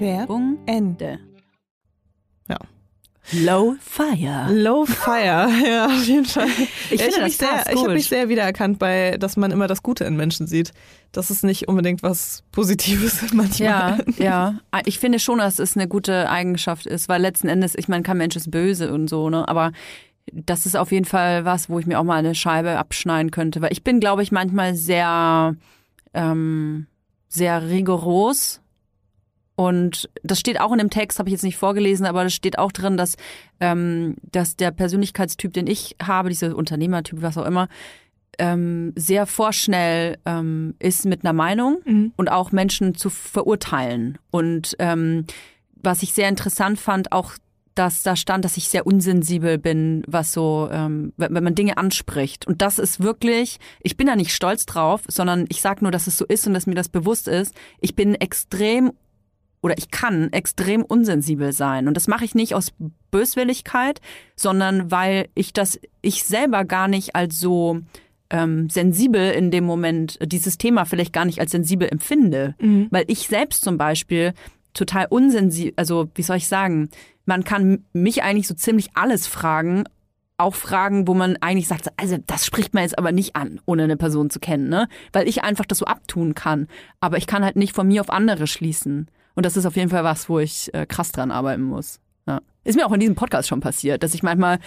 Werbung Ende. Ja. Low Fire. Low Fire, ja, auf jeden Fall. Ich finde, hab das mich sehr, ich habe gut. mich sehr wiedererkannt bei, dass man immer das Gute in Menschen sieht. Das ist nicht unbedingt was Positives manchmal. Ja, ja. Ich finde schon, dass es eine gute Eigenschaft ist, weil letzten Endes, ich meine, kein Mensch ist böse und so, ne? Aber das ist auf jeden Fall was, wo ich mir auch mal eine Scheibe abschneiden könnte. Weil ich bin, glaube ich, manchmal sehr, ähm, sehr rigoros. Und das steht auch in dem Text, habe ich jetzt nicht vorgelesen, aber das steht auch drin, dass, ähm, dass der Persönlichkeitstyp, den ich habe, dieser Unternehmertyp, was auch immer, ähm, sehr vorschnell ähm, ist mit einer Meinung Mhm. und auch Menschen zu verurteilen. Und ähm, was ich sehr interessant fand, auch dass da stand, dass ich sehr unsensibel bin, was so, ähm, wenn man Dinge anspricht. Und das ist wirklich, ich bin da nicht stolz drauf, sondern ich sage nur, dass es so ist und dass mir das bewusst ist. Ich bin extrem oder ich kann extrem unsensibel sein. Und das mache ich nicht aus Böswilligkeit, sondern weil ich das, ich selber gar nicht als so ähm, sensibel in dem Moment, dieses Thema vielleicht gar nicht als sensibel empfinde. Mhm. Weil ich selbst zum Beispiel total unsensibel, also wie soll ich sagen, man kann mich eigentlich so ziemlich alles fragen, auch Fragen, wo man eigentlich sagt, also das spricht man jetzt aber nicht an, ohne eine Person zu kennen, ne? Weil ich einfach das so abtun kann. Aber ich kann halt nicht von mir auf andere schließen. Und das ist auf jeden Fall was, wo ich äh, krass dran arbeiten muss. Ja. Ist mir auch in diesem Podcast schon passiert, dass ich manchmal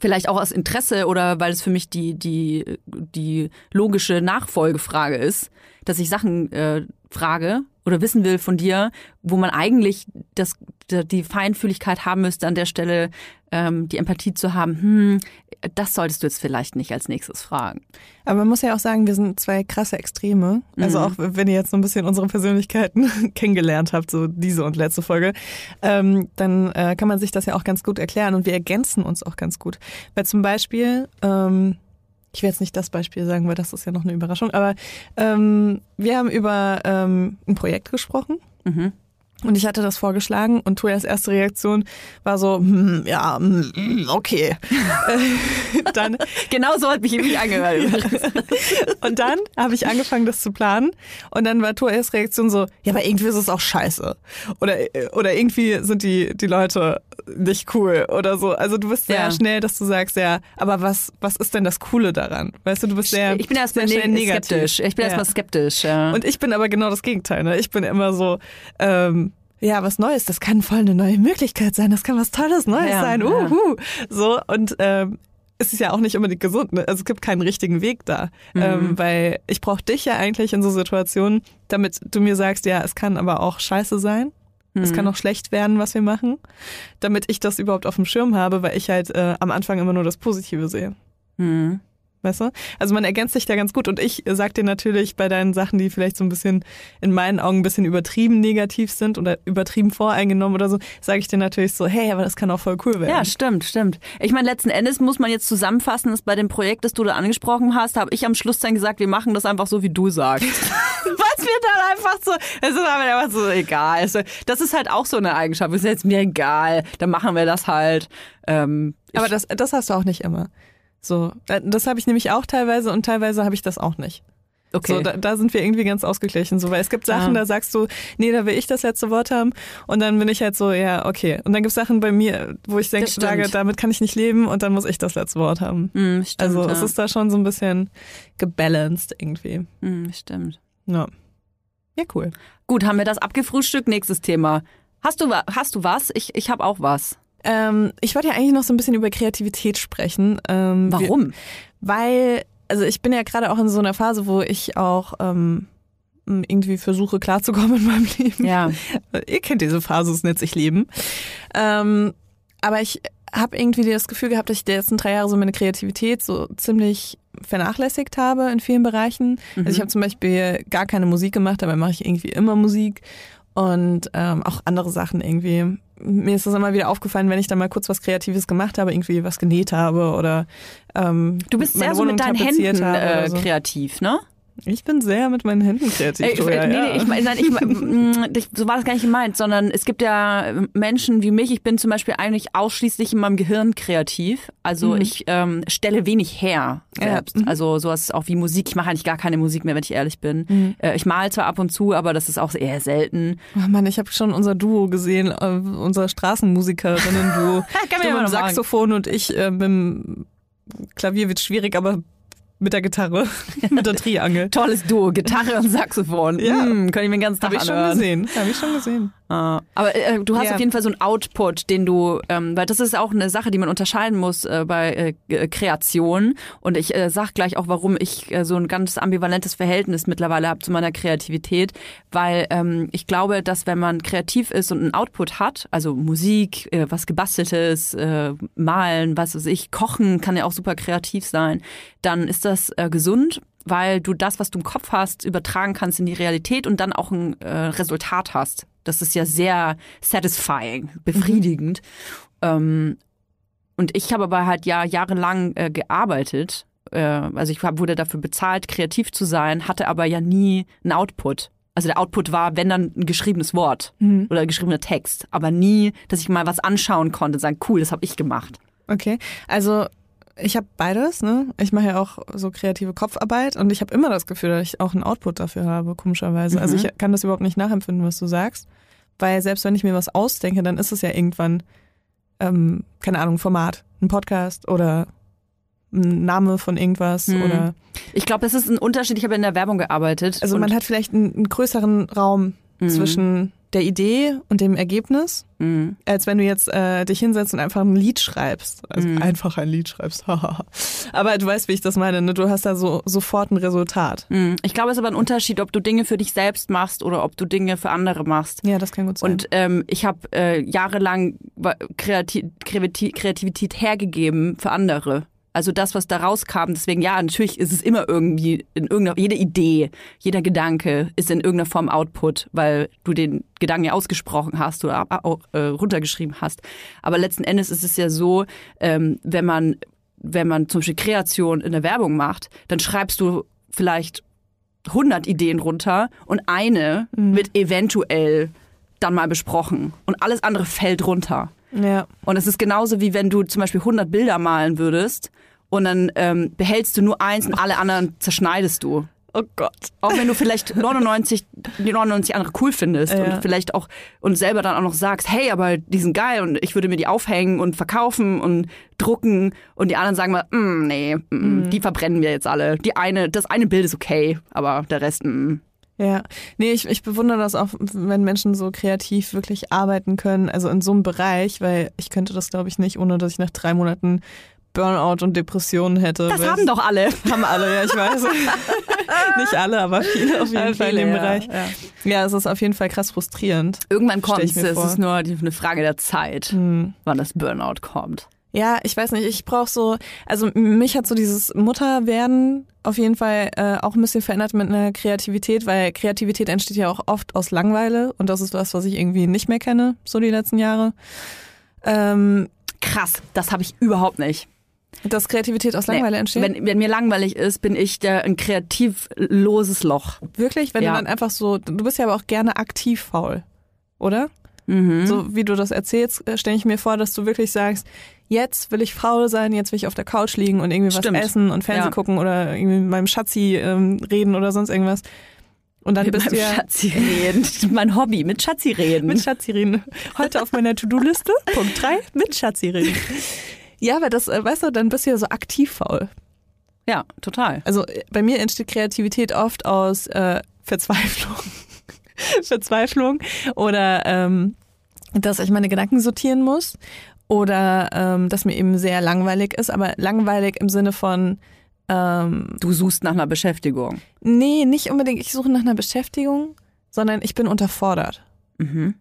vielleicht auch aus Interesse oder weil es für mich die, die, die logische Nachfolgefrage ist, dass ich Sachen äh, frage oder wissen will von dir, wo man eigentlich das, die Feinfühligkeit haben müsste, an der Stelle ähm, die Empathie zu haben, hm, das solltest du jetzt vielleicht nicht als nächstes fragen. Aber man muss ja auch sagen, wir sind zwei krasse Extreme. Also Mhm. auch wenn ihr jetzt so ein bisschen unsere Persönlichkeiten kennengelernt habt, so diese und letzte Folge, ähm, dann äh, kann man sich das ja auch ganz gut erklären und wir ergänzen uns auch ganz gut. Weil zum Beispiel, ähm, ich will jetzt nicht das Beispiel sagen, weil das ist ja noch eine Überraschung, aber ähm, wir haben über ähm, ein Projekt gesprochen. Mhm. Und ich hatte das vorgeschlagen und Toyas erste Reaktion war so, hm, ja, hm, okay. Dann Genau so hat mich eben angehört. und dann habe ich angefangen, das zu planen. Und dann war Toyas Reaktion so, ja, aber irgendwie ist es auch scheiße. Oder, oder irgendwie sind die, die Leute nicht cool oder so. Also du bist sehr Ja. schnell, dass du sagst, ja, aber was, was ist denn das Coole daran? Weißt du, du bist sehr, ich bin erstmal sehr ne negativ. skeptisch. Ich bin Ja. erstmal skeptisch. Ja. Und ich bin aber genau das Gegenteil. Ne? Ich bin immer so, ähm, ja, was Neues, das kann voll eine neue Möglichkeit sein, das kann was Tolles Neues Ja, sein. ja. Uhu. So, und ähm, es ist ja auch nicht unbedingt gesund. Ne? Also es gibt keinen richtigen Weg da. Mhm. Ähm, weil ich brauche dich ja eigentlich in so Situationen, damit du mir sagst, ja, es kann aber auch scheiße sein. Es Mhm. kann auch schlecht werden, was wir machen, damit ich das überhaupt auf dem Schirm habe, weil ich halt äh, am Anfang immer nur das Positive sehe. Hm. Weißt du? Also man ergänzt sich da ganz gut. Und ich sag dir natürlich bei deinen Sachen, die vielleicht so ein bisschen in meinen Augen ein bisschen übertrieben negativ sind oder übertrieben voreingenommen oder so, sage ich dir natürlich so, hey, aber das kann auch voll cool werden. Ja, stimmt, stimmt. Ich meine, letzten Endes muss man jetzt zusammenfassen, dass bei dem Projekt, das du da angesprochen hast, habe ich am Schluss dann gesagt, wir machen das einfach so, wie du sagst. Was mir dann einfach so, es ist aber einfach so egal. Das ist halt auch so eine Eigenschaft. Es ist jetzt mir egal, dann machen wir das halt. Ähm, aber das, das hast du auch nicht immer. So, das habe ich nämlich auch teilweise und teilweise habe ich das auch nicht. okay. So, da, da sind wir irgendwie ganz ausgeglichen. So, weil es gibt Sachen, Ah. da sagst du, nee, da will ich das letzte Wort haben. Und dann bin ich halt so, ja, okay. Und dann gibt es Sachen bei mir, wo ich denke, sage, damit kann ich nicht leben und dann muss ich das letzte Wort haben. Hm, stimmt, Also ja. es ist da schon so ein bisschen gebalanced irgendwie. Hm, stimmt. Ja. Ja, cool. Gut, haben wir das abgefrühstückt? Nächstes Thema. Hast du, hast du was? Ich, ich habe auch was. Ähm, ich wollte ja eigentlich noch so ein bisschen über Kreativität sprechen. Ähm, wir- Warum? Weil, also ich bin ja gerade auch in so einer Phase, wo ich auch ähm, irgendwie versuche klarzukommen in meinem Leben. Ja. Ihr kennt diese Phase, es nennt sich Leben. Ähm, aber ich habe irgendwie das Gefühl gehabt, dass ich die letzten drei Jahre so meine Kreativität so ziemlich vernachlässigt habe in vielen Bereichen. Also ich habe zum Beispiel gar keine Musik gemacht, dabei mache ich irgendwie immer Musik und ähm, auch andere Sachen irgendwie. Mir ist das immer wieder aufgefallen, wenn ich da mal kurz was Kreatives gemacht habe, irgendwie was genäht habe oder ähm, Du bist sehr so mit deinen Händen äh, so. kreativ, ne? Ich bin sehr mit meinen Händen kreativ. Ey, Julia, nee, ja. nee, ich nein, ich mein, mm, so war das gar nicht gemeint, sondern es gibt ja Menschen wie mich, ich bin zum Beispiel eigentlich ausschließlich in meinem Gehirn kreativ. Also ich ähm, stelle wenig her Ja, selbst. mhm. Also sowas auch wie Musik. Ich mache eigentlich gar keine Musik mehr, wenn ich ehrlich bin. Äh, ich male zwar ab und zu, aber das ist auch eher selten. Oh Mann, ich habe schon unser Duo gesehen, äh, unser Straßenmusikerinnen-Duo. Du ja mit mal dem Saxophon und ich äh, mit dem Klavier wird schwierig, aber mit der Gitarre, mit der Triangel. Tolles Duo, Gitarre und Saxophon. Ja. Mm, kann ich mir den ganzen Tag Habe ich schon gesehen. Habe ich schon gesehen. Ah. Aber äh, du hast Ja. auf jeden Fall so einen Output, den du, ähm, weil das ist auch eine Sache, die man unterscheiden muss äh, bei äh, G- Kreation. Und ich äh, sag gleich auch, warum ich äh, so ein ganz ambivalentes Verhältnis mittlerweile habe zu meiner Kreativität, weil ähm, ich glaube, dass wenn man kreativ ist und einen Output hat, also Musik, äh, was gebasteltes, äh, malen, was weiß ich, kochen kann ja auch super kreativ sein, dann ist das äh, gesund weil du das, was du im Kopf hast, übertragen kannst in die Realität und dann auch ein äh, Resultat hast. Das ist ja sehr satisfying, befriedigend. Ähm, und ich habe aber halt ja jahrelang äh, gearbeitet. Äh, also ich hab, wurde dafür bezahlt, kreativ zu sein, hatte aber ja nie einen Output. Also der Output war, wenn dann ein geschriebenes Wort oder ein geschriebener Text, aber nie, dass ich mal was anschauen konnte und sagen, cool, das habe ich gemacht. Okay, also ich habe beides. Ne? Ich mache ja auch so kreative Kopfarbeit und ich habe immer das Gefühl, dass ich auch einen Output dafür habe, komischerweise. Also ich kann das überhaupt nicht nachempfinden, was du sagst. Weil selbst wenn ich mir was ausdenke, dann ist es ja irgendwann, ähm, keine Ahnung, Format, ein Podcast oder ein Name von irgendwas Mhm. oder Ich glaube, das ist ein Unterschied. Ich habe in der Werbung gearbeitet. also man hat vielleicht einen, einen größeren Raum Mhm. zwischen der Idee und dem Ergebnis, Mhm. als wenn du jetzt äh, dich hinsetzt und einfach ein Lied schreibst. Also einfach ein Lied schreibst. aber du weißt, wie ich das meine. Ne? Du hast da so sofort ein Resultat. Mhm. Ich glaube, es ist aber ein Unterschied, ob du Dinge für dich selbst machst oder ob du Dinge für andere machst. Ja, das kann gut sein. Und ähm, ich habe äh, jahrelang wa- Kreati Kreati Kreativität hergegeben für andere. Also das, was da rauskam. Deswegen, ja, natürlich ist es immer irgendwie in irgendeiner, jede Idee, jeder Gedanke ist in irgendeiner Form Output, weil du den Gedanken ja ausgesprochen hast oder auch, äh, runtergeschrieben hast. Aber letzten Endes ist es ja so, ähm, wenn man, wenn man zum Beispiel Kreation in der Werbung macht, dann schreibst du vielleicht 100 Ideen runter und eine wird eventuell dann mal besprochen und alles andere fällt runter. ja. Und es ist genauso wie wenn du zum Beispiel 100 Bilder malen würdest und dann ähm, behältst du nur eins und alle anderen zerschneidest du. Oh Gott. Auch wenn du vielleicht 99, die 99 andere cool findest Ja. und vielleicht auch und selber dann auch noch sagst, hey, aber die sind geil und ich würde mir die aufhängen und verkaufen und drucken und die anderen sagen mal, mm, nee, mm, die verbrennen wir jetzt alle. Die eine, das eine Bild ist okay, aber der Rest, mm. Ja, nee, ich, ich bewundere das auch, wenn Menschen so kreativ wirklich arbeiten können, also in so einem Bereich, weil ich könnte das, glaube ich, nicht, ohne dass ich nach drei Monaten Burnout und Depressionen hätte. Das haben doch alle. Haben alle, ja, ich weiß. nicht alle, aber viele auf jeden Ja, Fall in viele, dem ja, Bereich. ja. Ja, es ist auf jeden Fall krass frustrierend. Irgendwann kommt es. Es ist nur eine Frage der Zeit, Hm. wann das Burnout kommt. Ja, ich weiß nicht, ich brauche so, also mich hat so dieses Mutterwerden auf jeden Fall äh, auch ein bisschen verändert mit einer Kreativität, weil Kreativität entsteht ja auch oft aus Langeweile und das ist was, was ich irgendwie nicht mehr kenne, so die letzten Jahre. Ähm, Krass, das habe ich überhaupt nicht. Dass Kreativität aus Langeweile Nee, entsteht? Wenn, wenn mir langweilig ist, bin ich der ein kreativloses Loch. Wirklich? Wenn Ja. du dann einfach so, du bist ja aber auch gerne aktiv faul, oder? Mhm. So wie du das erzählst, stelle ich mir vor, dass du wirklich sagst, jetzt will ich faul sein, jetzt will ich auf der Couch liegen und irgendwie was Stimmt. essen und Fernsehen Ja. gucken oder irgendwie mit meinem Schatzi ähm, reden oder sonst irgendwas. Und dann mit bist du ja Schatzi reden. mein Hobby, mit Schatzi reden. mit Schatzi reden. Heute auf meiner To-Do-Liste, Punkt 3, mit Schatzi reden. Ja, aber das, äh, weißt du, dann bist du ja so aktiv faul. ja, total. Also äh, bei mir entsteht Kreativität oft aus äh, Verzweiflung. Verzweiflung oder ähm, dass ich meine Gedanken sortieren muss oder ähm, dass mir eben sehr langweilig ist, aber langweilig im Sinne von ähm, Du suchst nach einer Beschäftigung. nee, nicht unbedingt, ich suche nach einer Beschäftigung, sondern ich bin unterfordert. Mhm.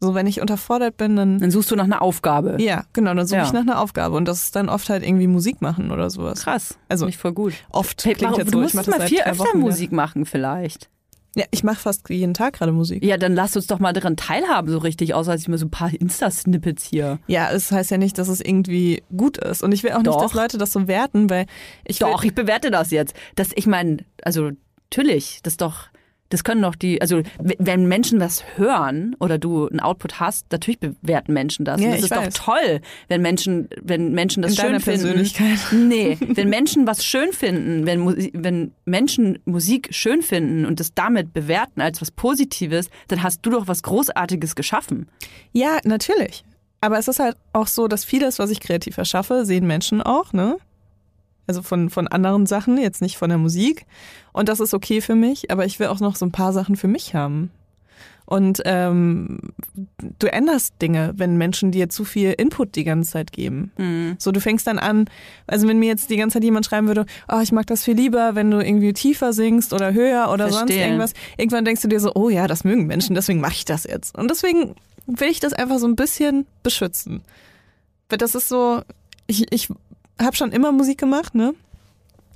So, wenn ich unterfordert bin, dann Dann suchst du nach einer Aufgabe. ja, genau, dann suche Ja. ich nach einer Aufgabe und das ist dann oft halt irgendwie Musik machen oder sowas. Krass. Also Nicht voll gut. oft Hey, klingt jetzt du so, ich mach das mal viel öfter Wochen, ja. Musik machen vielleicht. Ja, ich mache fast jeden Tag gerade Musik. Ja, dann lass uns doch mal daran teilhaben, so richtig, außer als ich mir so ein paar Insta-Snippets hier. Ja, es heißt ja nicht, dass es irgendwie gut ist. Und ich will auch Doch. nicht, dass Leute das so werten, weil ich Doch, ich bewerte das jetzt. Das, ich meine, also natürlich, das doch, das können doch die, also wenn Menschen was hören oder du einen Output hast, natürlich bewerten Menschen das. Ja, Und das ist weiß. doch toll, wenn Menschen, wenn Menschen das In schön finden. Nee, wenn Menschen was schön finden, wenn, wenn Menschen Musik schön finden und das damit bewerten als was Positives, dann hast du doch was Großartiges geschaffen. ja, natürlich. Aber es ist halt auch so, dass vieles, was ich kreativ erschaffe, sehen Menschen auch, ne? Also von, von anderen Sachen, jetzt nicht von der Musik. Und das ist okay für mich, aber ich will auch noch so ein paar Sachen für mich haben. Und ähm, du änderst Dinge, wenn Menschen dir zu viel Input die ganze Zeit geben. Mhm. So, du fängst dann an, also wenn mir jetzt die ganze Zeit jemand schreiben würde, oh, ich mag das viel lieber, wenn du irgendwie tiefer singst oder höher oder sonst Verstehe. irgendwas. Irgendwann denkst du dir so, oh ja, das mögen Menschen, deswegen mache ich das jetzt. Und deswegen will ich das einfach so ein bisschen beschützen. Weil das ist so, ich, ich habe schon immer Musik gemacht, ne?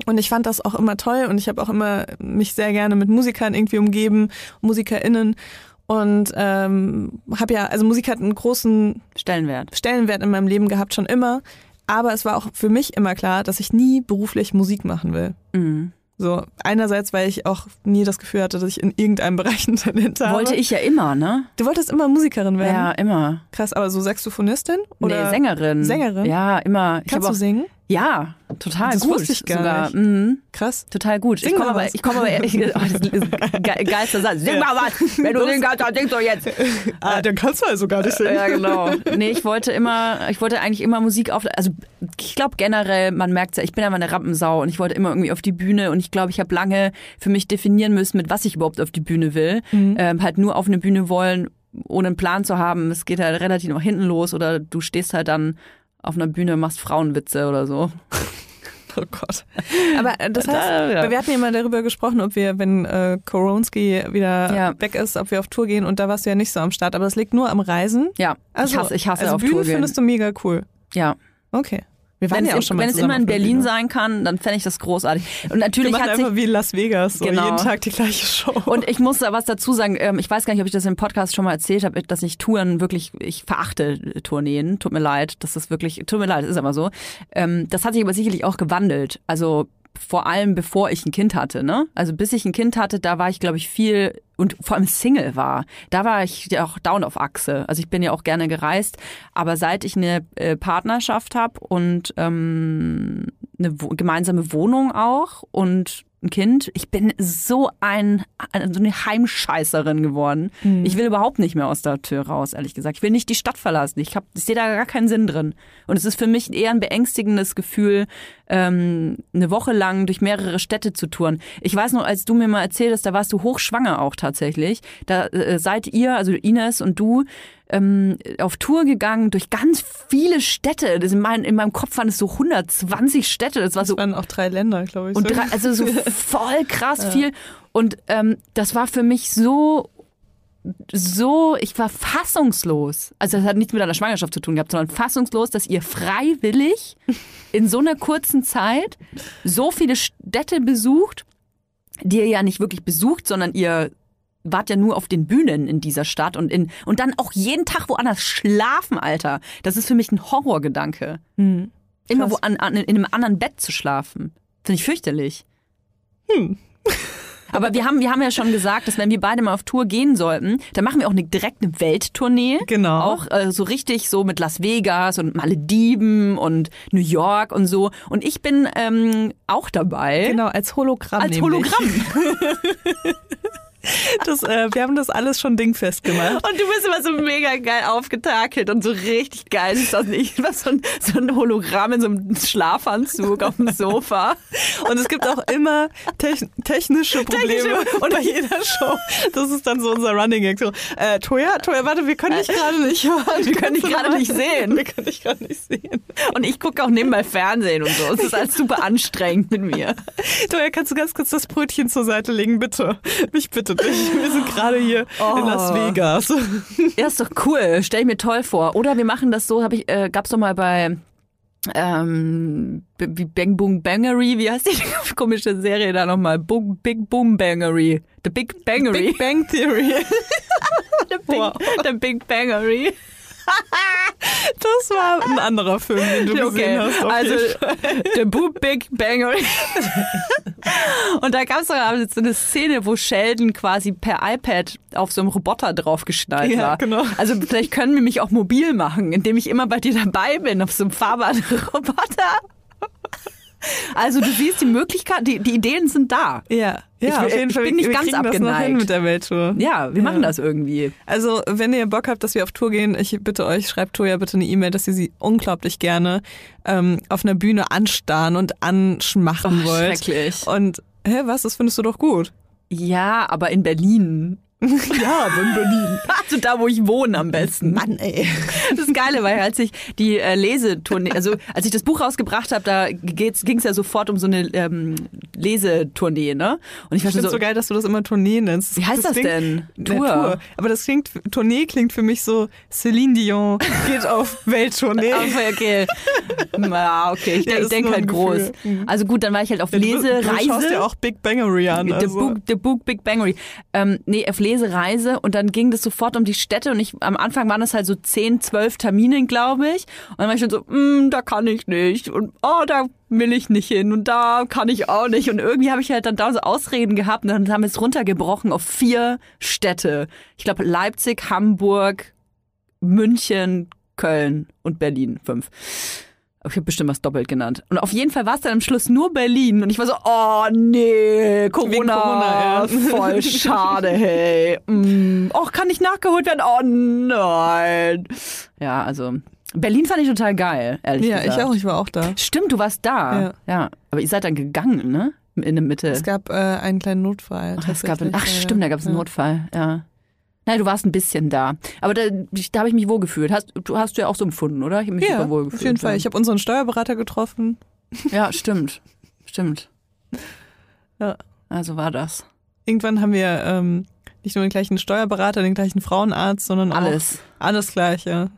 Und ich fand das auch immer toll und ich habe auch immer mich sehr gerne mit Musikern irgendwie umgeben, MusikerInnen. Und ähm, habe ja, also Musik hat einen großen Stellenwert. Stellenwert in meinem Leben gehabt, schon immer. Aber es war auch für mich immer klar, dass ich nie beruflich Musik machen will. Mhm. So, einerseits, weil ich auch nie das Gefühl hatte, dass ich in irgendeinem Bereich ein Talent habe. Wollte ich ja immer, ne? Du wolltest immer Musikerin werden. Ja, immer. Krass, aber so Saxophonistin? Oder nee, Sängerin. Sängerin? Ja, immer. Kannst du auch, singen? Ja, total Das gut. wusste ich gar sogar. Mhm. Krass. Total gut. Sing ich komme aber, was. ich komme aber, ich, oh, das ist ge geilster Satz. Sing mal was. Wenn du singen kannst, dann sing doch jetzt. Ah, dann kannst du also gar nicht singen. Ja, genau. Nee, ich wollte immer, ich wollte eigentlich immer Musik auf, also ich glaube generell, man merkt ja, ich bin ja mal eine Rampensau und ich wollte immer irgendwie auf die Bühne und ich glaube, ich habe lange für mich definieren müssen, mit was ich überhaupt auf die Bühne will. Ähm, halt nur auf eine Bühne wollen, ohne einen Plan zu haben. Es geht halt relativ nach hinten los oder du stehst halt dann auf einer Bühne, machst Frauenwitze oder so. Oh Gott. Aber äh, das heißt, Da, ja. wir hatten ja mal darüber gesprochen, ob wir, wenn äh, Koronski wieder Ja. weg ist, ob wir auf Tour gehen und da warst du ja nicht so am Start, aber es liegt nur am Reisen. Ja, Also, ich hasse, ich hasse also auf Bühne Tour gehen. findest du mega cool. ja. Okay. Wir waren Wenn, ja auch es, schon mal wenn es immer in Berlin sein kann, dann fände ich das großartig. Und Wir natürlich machen hat sich einfach wie Las Vegas, so Genau. jeden Tag die gleiche Show. Und ich muss da was dazu sagen, ähm, ich weiß gar nicht, ob ich das im Podcast schon mal erzählt habe, dass ich Touren wirklich, ich verachte Tourneen, tut mir leid, das ist wirklich, tut mir leid, ist aber so. Ähm, Das hat sich aber sicherlich auch gewandelt, also vor allem bevor ich ein Kind hatte, ne? Also bis ich ein Kind hatte, da war ich glaube ich viel und vor allem Single war, da war ich ja auch down auf Achse. Also ich bin ja auch gerne gereist, aber seit ich eine äh, Partnerschaft habe und ähm, eine gemeinsame Wohnung auch und ein Kind, ich bin so ein so eine Heimscheißerin geworden. Ich will überhaupt nicht mehr aus der Tür raus, ehrlich gesagt. Ich will nicht die Stadt verlassen. Ich, hab- ich sehe da gar keinen Sinn drin. Und es ist für mich eher ein beängstigendes Gefühl, ähm, eine Woche lang durch mehrere Städte zu touren. Ich weiß noch, als du mir mal erzählt hast, da warst du hochschwanger auch tatsächlich. Da äh, seid ihr, also Ines und du, ähm, auf Tour gegangen durch ganz viele Städte. Das in, mein, in meinem Kopf waren es so 120 Städte. Das war so das waren auch drei Länder, glaube ich. und so. drei, also so voll krass viel. Und ähm, das war für mich so, so, ich war fassungslos. Also das hat nichts mit einer Schwangerschaft zu tun gehabt, sondern fassungslos, dass ihr freiwillig in so einer kurzen Zeit so viele Städte besucht, die ihr ja nicht wirklich besucht, sondern ihr wart ja nur auf den Bühnen in dieser Stadt und in und dann auch jeden Tag woanders schlafen, Alter. Das ist für mich ein Horrorgedanke. Hm. Immer wo an, an, in einem anderen Bett zu schlafen. Finde ich fürchterlich. Hm. Aber wir haben, wir haben ja schon gesagt, dass wenn wir beide mal auf Tour gehen sollten, dann machen wir auch eine, direkt eine Welttournee. Genau. Auch äh, so richtig so mit Las Vegas und Malediven und New York und so. Und ich bin ähm, auch dabei. Genau, als Hologramm. Als nämlich. Hologramm. Das, äh, wir haben das alles schon dingfest gemacht. Und du bist immer so mega geil aufgetakelt und so richtig geil. Ist das nicht was so ein, so ein Hologramm in so einem Schlafanzug auf dem Sofa? Und es gibt auch immer techn technische Probleme Technische- und bei jeder Show. Das ist dann so unser Running Gag. So, äh, Toja, Toja, warte, wir können dich gerade nicht hören. Wir können dich gerade nicht sehen. Wir können dich gerade nicht sehen. Und ich gucke auch nebenbei Fernsehen und so. Es ist alles super anstrengend mit mir. Toja, kannst du ganz kurz das Brötchen zur Seite legen, bitte? Ich bitte dich. Wir sind gerade hier in Las Vegas. Ja, ist doch cool. Stell ich mir toll vor. Oder wir machen das so, habe ich, äh, gab's doch mal bei ähm, wie Bang Boom Bangery, wie heißt die komische Serie da nochmal? Boom, Big Boom Bangery. The Big Bangery. Big Bang Theory. the, Big, the Big Bangery. Das war ein anderer Film, den du Okay, gesehen hast. also. The Boom Big Bangery. Und da gab es so eine Szene, wo Sheldon quasi per iPad auf so einem Roboter draufgeschnallt Ja, war. genau. Also vielleicht können wir mich auch mobil machen, indem ich immer bei dir dabei bin auf so einem Fahrbahnroboter. Also du siehst die Möglichkeit, die, die Ideen sind da. Ja, Ich- ja, auf jeden ich Fall. bin nicht wir ganz kriegen das noch abgeneigt. hin mit der Welttour. Ja, wir machen das irgendwie. Also, wenn ihr Bock habt, dass wir auf Tour gehen, ich bitte euch, schreibt Toja bitte eine E-Mail, dass ihr sie unglaublich gerne ähm, auf einer Bühne anstarren und anschmachen Oh, wollt. schrecklich. Und, hä, was? Das findest du doch gut. Ja, aber in Berlin. Ja, aber in Berlin. Also da, wo ich wohne am besten. Mann, ey. Das Geile war, als ich die äh, Lesetournee, also als ich das Buch rausgebracht habe, da ging es ja sofort um so eine ähm, Lesetournee, ne? Und ich Ich finde so, so geil, dass du das immer Tournee nennst. wie heißt das, klingt- denn? Na, Tour. Aber das klingt, Tournee klingt für mich so, Celine Dion geht auf Welttournee. Okay, okay. Ja, okay. Ich, Ja, denk- ist denk nur halt groß. Mhm. Also gut, dann war ich halt auf Du- Du schaust dir auch Big Bangery an. The, Also. Book, The Book Big Bangery. Ähm, nee, auf Lesereise und dann ging das sofort um die Städte und ich am Anfang waren das halt so 10, 12 Termine, glaube ich. Und dann war ich schon so, mm, da kann ich nicht und oh, da will ich nicht hin und da kann ich auch nicht. Und irgendwie habe ich halt dann da so Ausreden gehabt und dann haben wir es runtergebrochen auf vier Städte. Ich glaube Leipzig, Hamburg, München, Köln und Berlin. Fünf. Ich habe bestimmt was doppelt genannt. Und auf jeden Fall war es dann am Schluss nur Berlin. Und ich war so, oh nee, Corona, Corona, ja. voll schade, hey. Mm, Och, kann nicht nachgeholt werden? Oh nein. Ja, also Berlin fand ich total geil, ehrlich Ja, gesagt. ich auch, ich war auch da. Stimmt, du warst da. Ja. ja. Aber ihr seid dann gegangen, ne? In der Mitte. Es gab äh, einen kleinen Notfall. Ach, es gab einen, ach ja, stimmt, da gab es einen ja. Notfall, ja. Nein, du warst ein bisschen da. Aber da, da habe ich mich wohl gefühlt. Hast, du hast du ja auch so empfunden, oder? Ich habe mich Ja, super wohl auf gefühlt. jeden Fall. Ich habe unseren Steuerberater getroffen. Ja, stimmt. Stimmt. Ja. Also war das. Irgendwann haben wir ähm, nicht nur den gleichen Steuerberater, den gleichen Frauenarzt, sondern Alles. auch alles gleiche.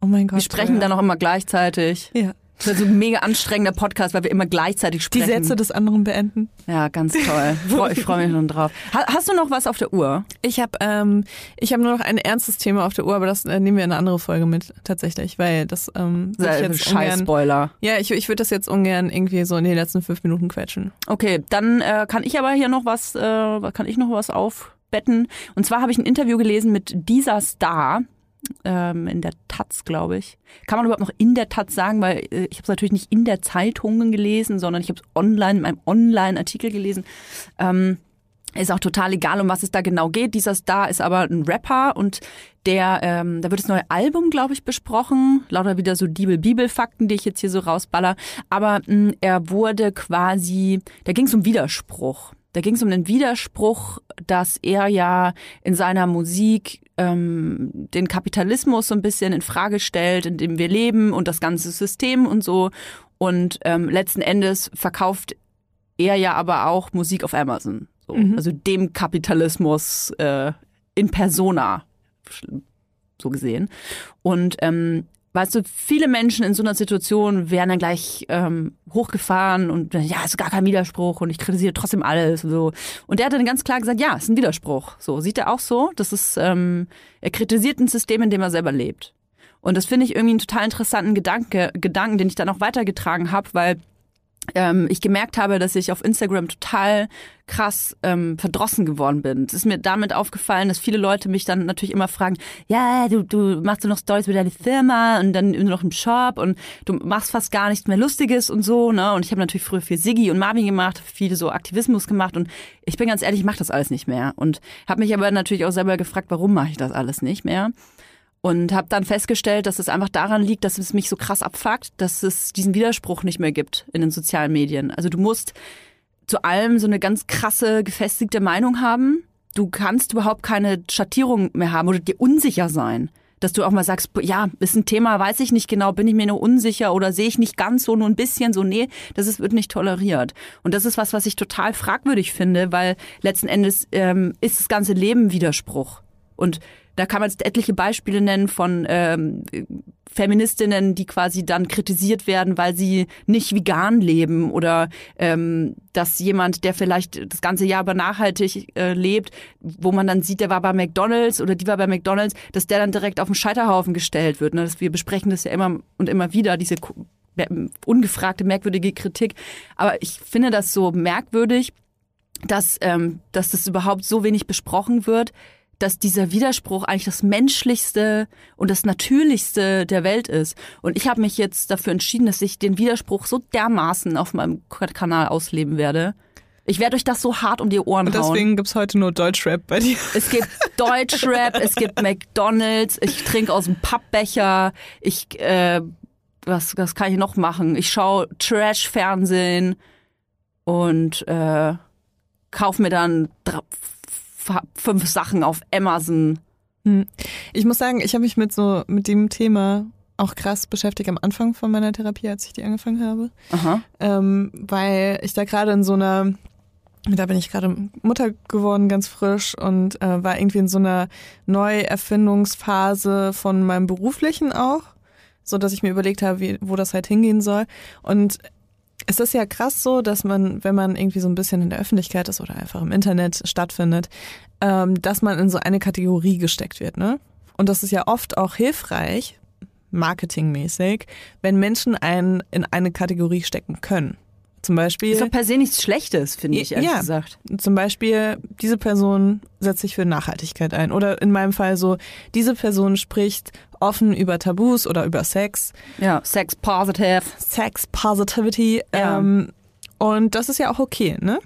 Oh mein Gott. Wir sprechen ja. dann auch immer gleichzeitig. Ja. Das ist so ein mega anstrengender Podcast, weil wir immer gleichzeitig Die sprechen. Sätze des anderen beenden. Ja, ganz toll. Ich freue mich schon drauf. Ha- Hast du noch was auf der Uhr? Ich habe ähm, ich hab nur noch ein ernstes Thema auf der Uhr, aber das äh, nehmen wir in eine andere Folge mit, tatsächlich, weil das ähm, würd ich jetzt ungern, Scheiß-Spoiler. Ja, ich, ich würde das jetzt ungern irgendwie so in den letzten fünf Minuten quetschen. Okay, dann äh, kann ich aber hier noch was, äh, kann ich noch was aufbetten. Und zwar habe ich ein Interview gelesen mit dieser Star ähm, in der Taz, glaube ich. Kann man überhaupt noch in der Taz sagen, weil äh, ich habe es natürlich nicht in der Zeitungen gelesen, sondern ich habe es online in einem Online-Artikel gelesen. Ähm, ist auch total egal, um was es da genau geht. Dieser Star ist aber ein Rapper und der, ähm, da wird das neue Album, glaube ich, besprochen. Lauter wieder so Bibel-Bibel-Fakten, die ich jetzt hier so rausballer. Aber mh, er wurde quasi, da ging es um Widerspruch. Da ging es um den Widerspruch, dass er ja in seiner Musik ähm, den Kapitalismus so ein bisschen in Frage stellt, in dem wir leben und das ganze System und so. Und ähm, letzten Endes verkauft er ja aber auch Musik auf Amazon. So. Mhm. Also dem Kapitalismus äh, in persona, so gesehen. Und ähm, weißt du, viele Menschen in so einer Situation werden dann gleich ähm, hochgefahren und ja, ist gar kein Widerspruch und ich kritisiere trotzdem alles und so. Und der hat dann ganz klar gesagt, ja, ist ein Widerspruch. So sieht er auch so. Das ist, ähm, er kritisiert ein System, in dem er selber lebt. Und das finde ich irgendwie einen total interessanten Gedanke, Gedanken, den ich dann auch weitergetragen habe, weil ähm, ich gemerkt habe, dass ich auf Instagram total krass ähm, verdrossen geworden bin. Es ist mir damit aufgefallen, dass viele Leute mich dann natürlich immer fragen, ja, du, du machst du noch Stories mit deiner Firma und dann noch im Shop und du machst fast gar nichts mehr Lustiges und so, ne? Und ich habe natürlich früher viel Siggi und Marvin gemacht, viel so Aktivismus gemacht und ich bin ganz ehrlich, ich mache das alles nicht mehr. Und habe mich aber natürlich auch selber gefragt, warum mache ich das alles nicht mehr? Und habe dann festgestellt, dass es einfach daran liegt, dass es mich so krass abfuckt, dass es diesen Widerspruch nicht mehr gibt in den sozialen Medien. Also du musst zu allem so eine ganz krasse, gefestigte Meinung haben. Du kannst überhaupt keine Schattierung mehr haben oder dir unsicher sein. Dass du auch mal sagst, ja, ist ein Thema, weiß ich nicht genau, bin ich mir nur unsicher oder sehe ich nicht ganz so, nur ein bisschen so, nee, das ist, wird nicht toleriert. Und das ist was, was ich total fragwürdig finde, weil letzten Endes ähm, ist das ganze Leben Widerspruch. Und da kann man jetzt etliche Beispiele nennen von ähm, Feministinnen, die quasi dann kritisiert werden, weil sie nicht vegan leben oder ähm, dass jemand, der vielleicht das ganze Jahr aber nachhaltig äh, lebt, wo man dann sieht, der war bei McDonalds oder die war bei McDonalds, dass der dann direkt auf den Scheiterhaufen gestellt wird. Ne? Wir besprechen das ja immer und immer wieder, diese ungefragte, merkwürdige Kritik. Aber ich finde das so merkwürdig, dass, ähm, dass das überhaupt so wenig besprochen wird, dass dieser Widerspruch eigentlich das Menschlichste und das Natürlichste der Welt ist. Und ich habe mich jetzt dafür entschieden, dass ich den Widerspruch so dermaßen auf meinem Kanal ausleben werde. Ich werde euch das so hart um die Ohren Und hauen. deswegen gibt's heute nur Deutschrap bei dir. Es gibt Deutschrap, es gibt McDonalds, ich trinke aus dem Pappbecher, ich, äh, was, was kann ich noch machen? Ich schaue Trash-Fernsehen und äh, kauf mir dann fünf Sachen auf Amazon. Ich muss sagen, ich habe mich mit so mit dem Thema auch krass beschäftigt am Anfang von meiner Therapie, als ich die angefangen habe, ähm, weil ich da gerade in so einer da bin ich gerade Mutter geworden, ganz frisch und äh, war irgendwie in so einer Neuerfindungsphase von meinem beruflichen auch, so dass ich mir überlegt habe, wie, wo das halt hingehen soll. Und es ist ja krass so, dass man, wenn man irgendwie so ein bisschen in der Öffentlichkeit ist oder einfach im Internet stattfindet, ähm, dass man in so eine Kategorie gesteckt wird, ne? Und das ist ja oft auch hilfreich, marketingmäßig, wenn Menschen einen in eine Kategorie stecken können. Zum Beispiel. Ist doch per se nichts Schlechtes, finde ich, ehrlich ja, gesagt. Zum Beispiel, diese Person setzt sich für Nachhaltigkeit ein. Oder in meinem Fall so, diese Person spricht offen über Tabus oder über Sex. Ja, Sex positive. Sex Positivity. Ja. Ähm, und das ist ja auch okay, ne?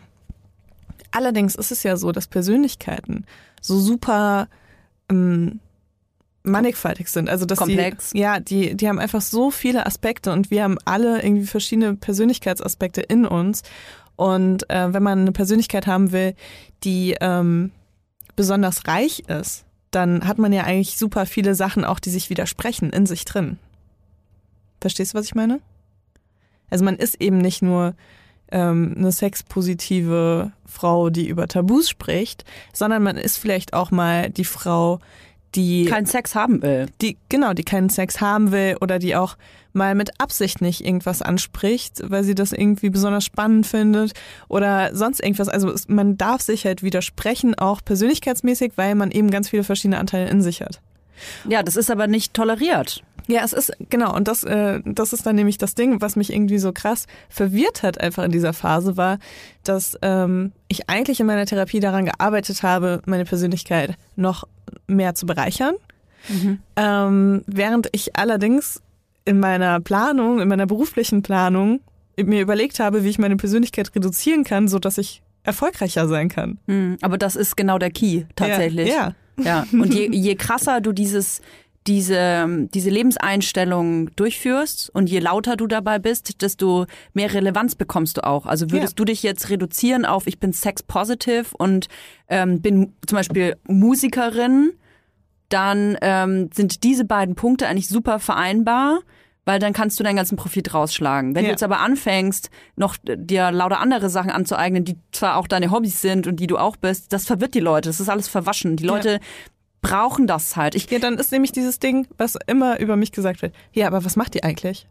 Allerdings ist es ja so, dass Persönlichkeiten so super ähm, mannigfaltig sind. Also dass Komplex. Die, ja, die, die haben einfach so viele Aspekte und wir haben alle irgendwie verschiedene Persönlichkeitsaspekte in uns. Und äh, wenn man eine Persönlichkeit haben will, die ähm, besonders reich ist, dann hat man ja eigentlich super viele Sachen auch, die sich widersprechen in sich drin. Verstehst du, was ich meine? Also man ist eben nicht nur ähm, eine sexpositive Frau, die über Tabus spricht, sondern man ist vielleicht auch mal die Frau, die Keinen Sex haben will. die genau, die keinen Sex haben will oder die auch mal mit Absicht nicht irgendwas anspricht, weil sie das irgendwie besonders spannend findet oder sonst irgendwas. Also man darf sich halt widersprechen, auch persönlichkeitsmäßig, weil man eben ganz viele verschiedene Anteile in sich hat. Ja, das ist aber nicht toleriert. Ja, es ist, genau, und das, äh, das ist dann nämlich das Ding, was mich irgendwie so krass verwirrt hat einfach in dieser Phase, war, dass ähm, ich eigentlich in meiner Therapie daran gearbeitet habe, meine Persönlichkeit noch mehr zu bereichern. Ähm, während ich allerdings in meiner Planung, in meiner beruflichen Planung mir überlegt habe, wie ich meine Persönlichkeit reduzieren kann, so dass ich erfolgreicher sein kann. Hm, Aber das ist genau der Key, tatsächlich. Ja. Ja, und je, je krasser du dieses, diese, diese Lebenseinstellung durchführst und je lauter du dabei bist, desto mehr Relevanz bekommst du auch. Also würdest Ja. du dich jetzt reduzieren auf, ich bin sex-positive und ähm, bin zum Beispiel Musikerin, dann ähm, sind diese beiden Punkte eigentlich super vereinbar. Weil dann kannst du deinen ganzen Profit rausschlagen. Wenn du Ja. jetzt aber anfängst, noch dir lauter andere Sachen anzueignen, die zwar auch deine Hobbys sind und die du auch bist, das verwirrt die Leute. Das ist alles verwaschen. Die Leute brauchen das halt. Ich, Ja, dann ist nämlich dieses Ding, was immer über mich gesagt wird. Ja, aber was macht die eigentlich?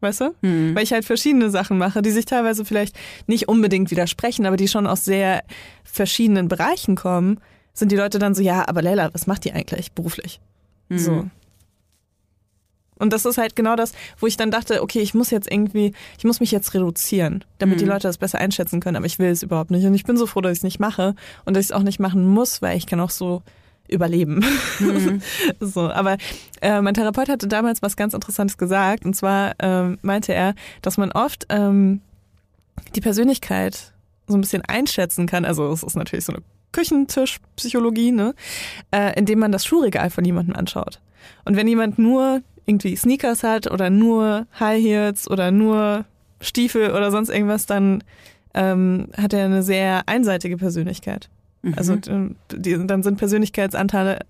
Weißt du? Weil ich halt verschiedene Sachen mache, die sich teilweise vielleicht nicht unbedingt widersprechen, aber die schon aus sehr verschiedenen Bereichen kommen, sind die Leute dann so, ja, aber Leila, was macht die eigentlich beruflich? So. Und das ist halt genau das, wo ich dann dachte, okay, ich muss jetzt irgendwie, ich muss mich jetzt reduzieren, damit die Leute das besser einschätzen können, aber ich will es überhaupt nicht. Und ich bin so froh, dass ich es nicht mache und dass ich es auch nicht machen muss, weil ich kann auch so überleben. so, aber äh, mein Therapeut hatte damals was ganz Interessantes gesagt und zwar ähm, meinte er, dass man oft ähm, die Persönlichkeit so ein bisschen einschätzen kann. Also es ist natürlich so eine Küchentischpsychologie, ne? Äh, indem man das Schuhregal von jemandem anschaut. Und wenn jemand nur irgendwie Sneakers hat oder nur High Heels oder nur Stiefel oder sonst irgendwas, dann ähm, hat er eine sehr einseitige Persönlichkeit. Also äh, die, dann sind Persönlichkeitsanteile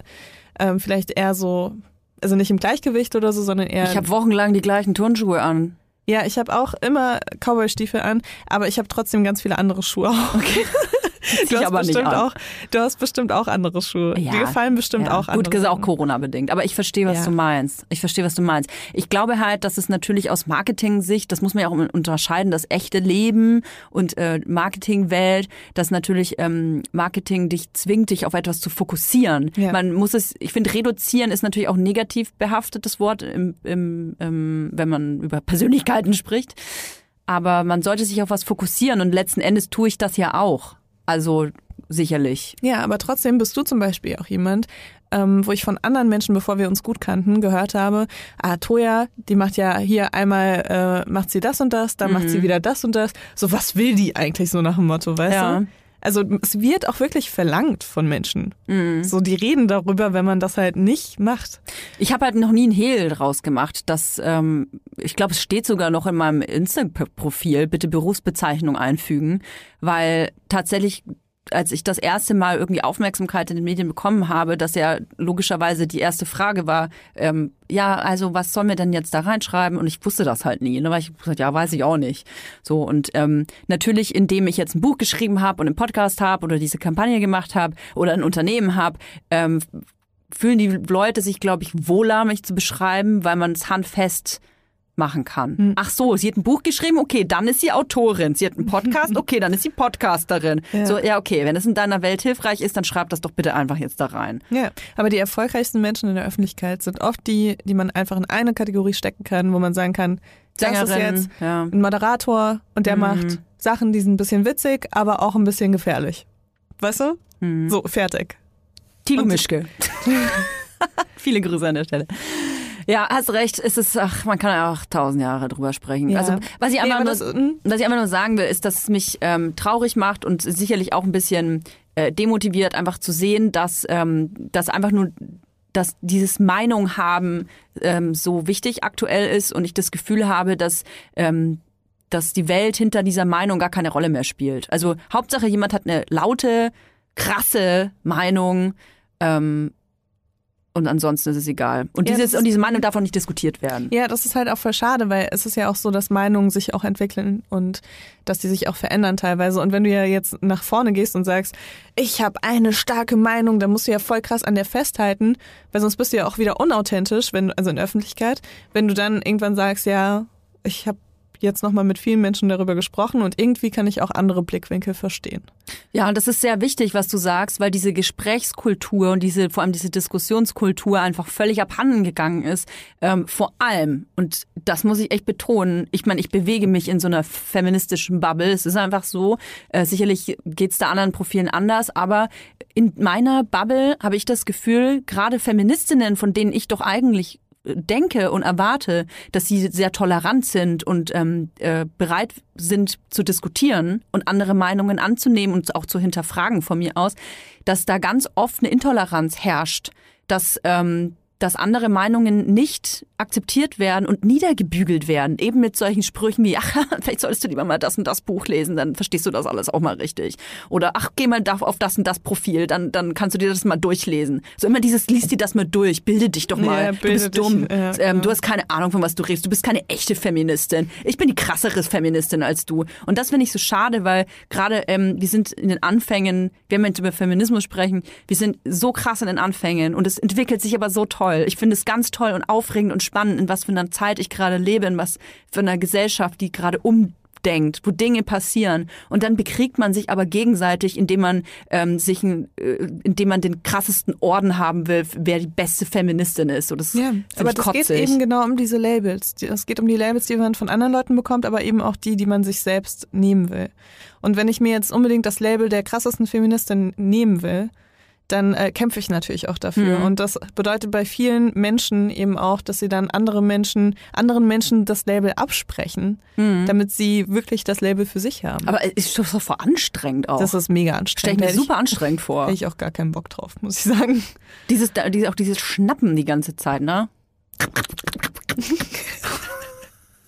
ähm, vielleicht eher so, also nicht im Gleichgewicht oder so, sondern eher. ich habe wochenlang die gleichen Turnschuhe an. ja, ich habe auch immer Cowboy-Stiefel an, aber ich habe trotzdem ganz viele andere Schuhe auch. Okay. Du hast, bestimmt auch, du hast bestimmt auch andere Schuhe. Ja. Die gefallen bestimmt Ja, auch andere. Gut, das ist auch. Corona-bedingt. Aber ich verstehe, was Ja. du meinst. Ich verstehe, was du meinst. Ich glaube halt, dass es natürlich aus Marketing-Sicht, das muss man ja auch unterscheiden, das echte Leben und äh, Marketingwelt, dass natürlich ähm, Marketing dich zwingt, dich auf etwas zu fokussieren. Ja. Man muss es, ich finde, reduzieren ist natürlich auch ein negativ behaftetes Wort, im, im, im, wenn man über Persönlichkeiten spricht. Aber man sollte sich auf was fokussieren und letzten Endes tue ich das ja auch. Also sicherlich. Ja, aber trotzdem bist du zum Beispiel auch jemand, ähm, wo ich von anderen Menschen, bevor wir uns gut kannten, gehört habe, ah, Toja, die macht ja hier einmal, äh, macht sie das und das, dann macht sie wieder das und das. So, was will die eigentlich so nach dem Motto, weißt Ja. du? Also es wird auch wirklich verlangt von Menschen. So, die reden darüber, wenn man das halt nicht macht. Ich habe halt noch nie ein Hehl draus gemacht. Das, ähm, ich glaube, es steht sogar noch in meinem Insta-Profil, bitte Berufsbezeichnung einfügen, weil tatsächlich als ich das erste Mal irgendwie Aufmerksamkeit in den Medien bekommen habe, dass ja logischerweise die erste Frage war, ähm, ja, also was soll mir denn jetzt da reinschreiben? Und ich wusste das halt nie. Dann war ich gesagt, ja, weiß ich auch nicht. So und ähm, natürlich, indem ich jetzt ein Buch geschrieben habe und einen Podcast habe oder diese Kampagne gemacht habe oder ein Unternehmen habe, ähm, fühlen die Leute sich, glaube ich, wohler, mich zu beschreiben, weil man es handfest machen kann. Ach so, sie hat ein Buch geschrieben, okay, dann ist sie Autorin. Sie hat einen Podcast, okay, dann ist sie Podcasterin. Ja. So, ja, okay, wenn es in deiner Welt hilfreich ist, dann schreib das doch bitte einfach jetzt da rein. Ja, aber die erfolgreichsten Menschen in der Öffentlichkeit sind oft die, die man einfach in eine Kategorie stecken kann, wo man sagen kann, das ist Sängerin, jetzt ja. ein Moderator und der Mhm. macht Sachen, die sind ein bisschen witzig, aber auch ein bisschen gefährlich. Weißt du? Mhm. So, fertig. Tilo Mischke. Viele Grüße an der Stelle. Ja, hast recht. Es ist, ach, man kann ja auch tausend Jahre drüber sprechen. Ja. Also, was ich Nee, einfach aber nur, das, mm, was ich einfach nur sagen will, ist, dass es mich ähm, traurig macht und sicherlich auch ein bisschen äh, demotiviert, einfach zu sehen, dass ähm, dass einfach nur dass dieses Meinung haben ähm, so wichtig aktuell ist und ich das Gefühl habe, dass ähm, dass die Welt hinter dieser Meinung gar keine Rolle mehr spielt. Also Hauptsache jemand hat eine laute, krasse Meinung ähm, und ansonsten ist es egal. Und, dieses, und diese Meinung darf auch nicht diskutiert werden. Ja, das ist halt auch voll schade, weil es ist ja auch so, dass Meinungen sich auch entwickeln und dass die sich auch verändern teilweise. Und wenn du ja jetzt nach vorne gehst und sagst, ich habe eine starke Meinung, dann musst du ja voll krass an der festhalten, weil sonst bist du ja auch wieder unauthentisch, wenn du- also in der Öffentlichkeit, wenn du dann irgendwann sagst, ja, ich habe jetzt nochmal mit vielen Menschen darüber gesprochen und irgendwie kann ich auch andere Blickwinkel verstehen. Ja, und das ist sehr wichtig, was du sagst, weil diese Gesprächskultur und diese, vor allem diese Diskussionskultur einfach völlig abhanden gegangen ist. Ähm, vor allem, und das muss ich echt betonen, ich meine, ich bewege mich in so einer feministischen Bubble. Es ist einfach so, äh, sicherlich geht's da anderen Profilen anders, aber in meiner Bubble habe ich das Gefühl, gerade Feministinnen, von denen ich doch eigentlich denke und erwarte, dass sie sehr tolerant sind und ähm, äh, bereit sind zu diskutieren und andere Meinungen anzunehmen und auch zu hinterfragen von mir aus, dass da ganz oft eine Intoleranz herrscht, dass ähm, dass andere Meinungen nicht akzeptiert werden und niedergebügelt werden, eben mit solchen Sprüchen wie, ach, vielleicht solltest du lieber mal das und das Buch lesen, dann verstehst du das alles auch mal richtig. Oder ach, geh mal auf das und das Profil, dann, dann kannst du dir das mal durchlesen. So immer dieses, lies dir das mal durch, bilde dich doch mal. Ja, du bist dich, dumm. ja, ähm, ja. du hast keine Ahnung, von was du redest. Du bist keine echte Feministin. Ich bin die krassere Feministin als du. Und das finde ich so schade, weil gerade ähm, wir sind in den Anfängen, wenn wir jetzt über Feminismus sprechen, wir sind so krass in den Anfängen und es entwickelt sich aber so toll. Ich finde es ganz toll und aufregend und spannend, in was für einer Zeit ich gerade lebe, in was für einer Gesellschaft, die gerade umdenkt, wo Dinge passieren. Und dann bekriegt man sich aber gegenseitig, indem man ähm, sich, ein, äh, indem man den krassesten Orden haben will, wer die beste Feministin ist. So, das Ja, aber das kotzig. geht eben genau um diese Labels. Es geht um die Labels, die man von anderen Leuten bekommt, aber eben auch die, die man sich selbst nehmen will. Und wenn ich mir jetzt unbedingt das Label der krassesten Feministin nehmen will, dann äh, kämpfe ich natürlich auch dafür. Mhm. Und das bedeutet bei vielen Menschen eben auch, dass sie dann andere Menschen, anderen Menschen das Label absprechen, damit sie wirklich das Label für sich haben. Mhm. Aber es ist doch so voll anstrengend auch. das ist mega Stell ich anstrengend. mir super anstrengend vor. Hätte ich auch gar keinen Bock drauf, muss ich sagen. Dieses, auch dieses Schnappen die ganze Zeit, ne?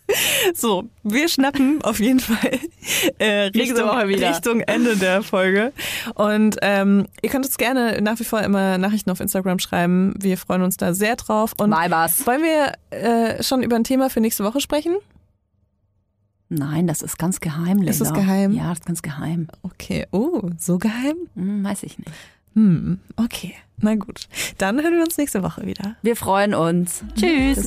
So, wir schnappen auf jeden Fall äh, Richtung. Richtung Ende der Folge. Und ähm, ihr könnt uns gerne nach wie vor immer Nachrichten auf Instagram schreiben. Wir freuen uns da sehr drauf. Und Mal was. wollen wir äh, schon über ein Thema für nächste Woche sprechen? Nein, das ist ganz geheim, Linda. Ist es geheim? Ja, das ist ganz geheim. Okay. Oh, so geheim? Hm, weiß ich nicht. Hm, okay. Na gut. Dann hören wir uns nächste Woche wieder. Wir freuen uns. Tschüss.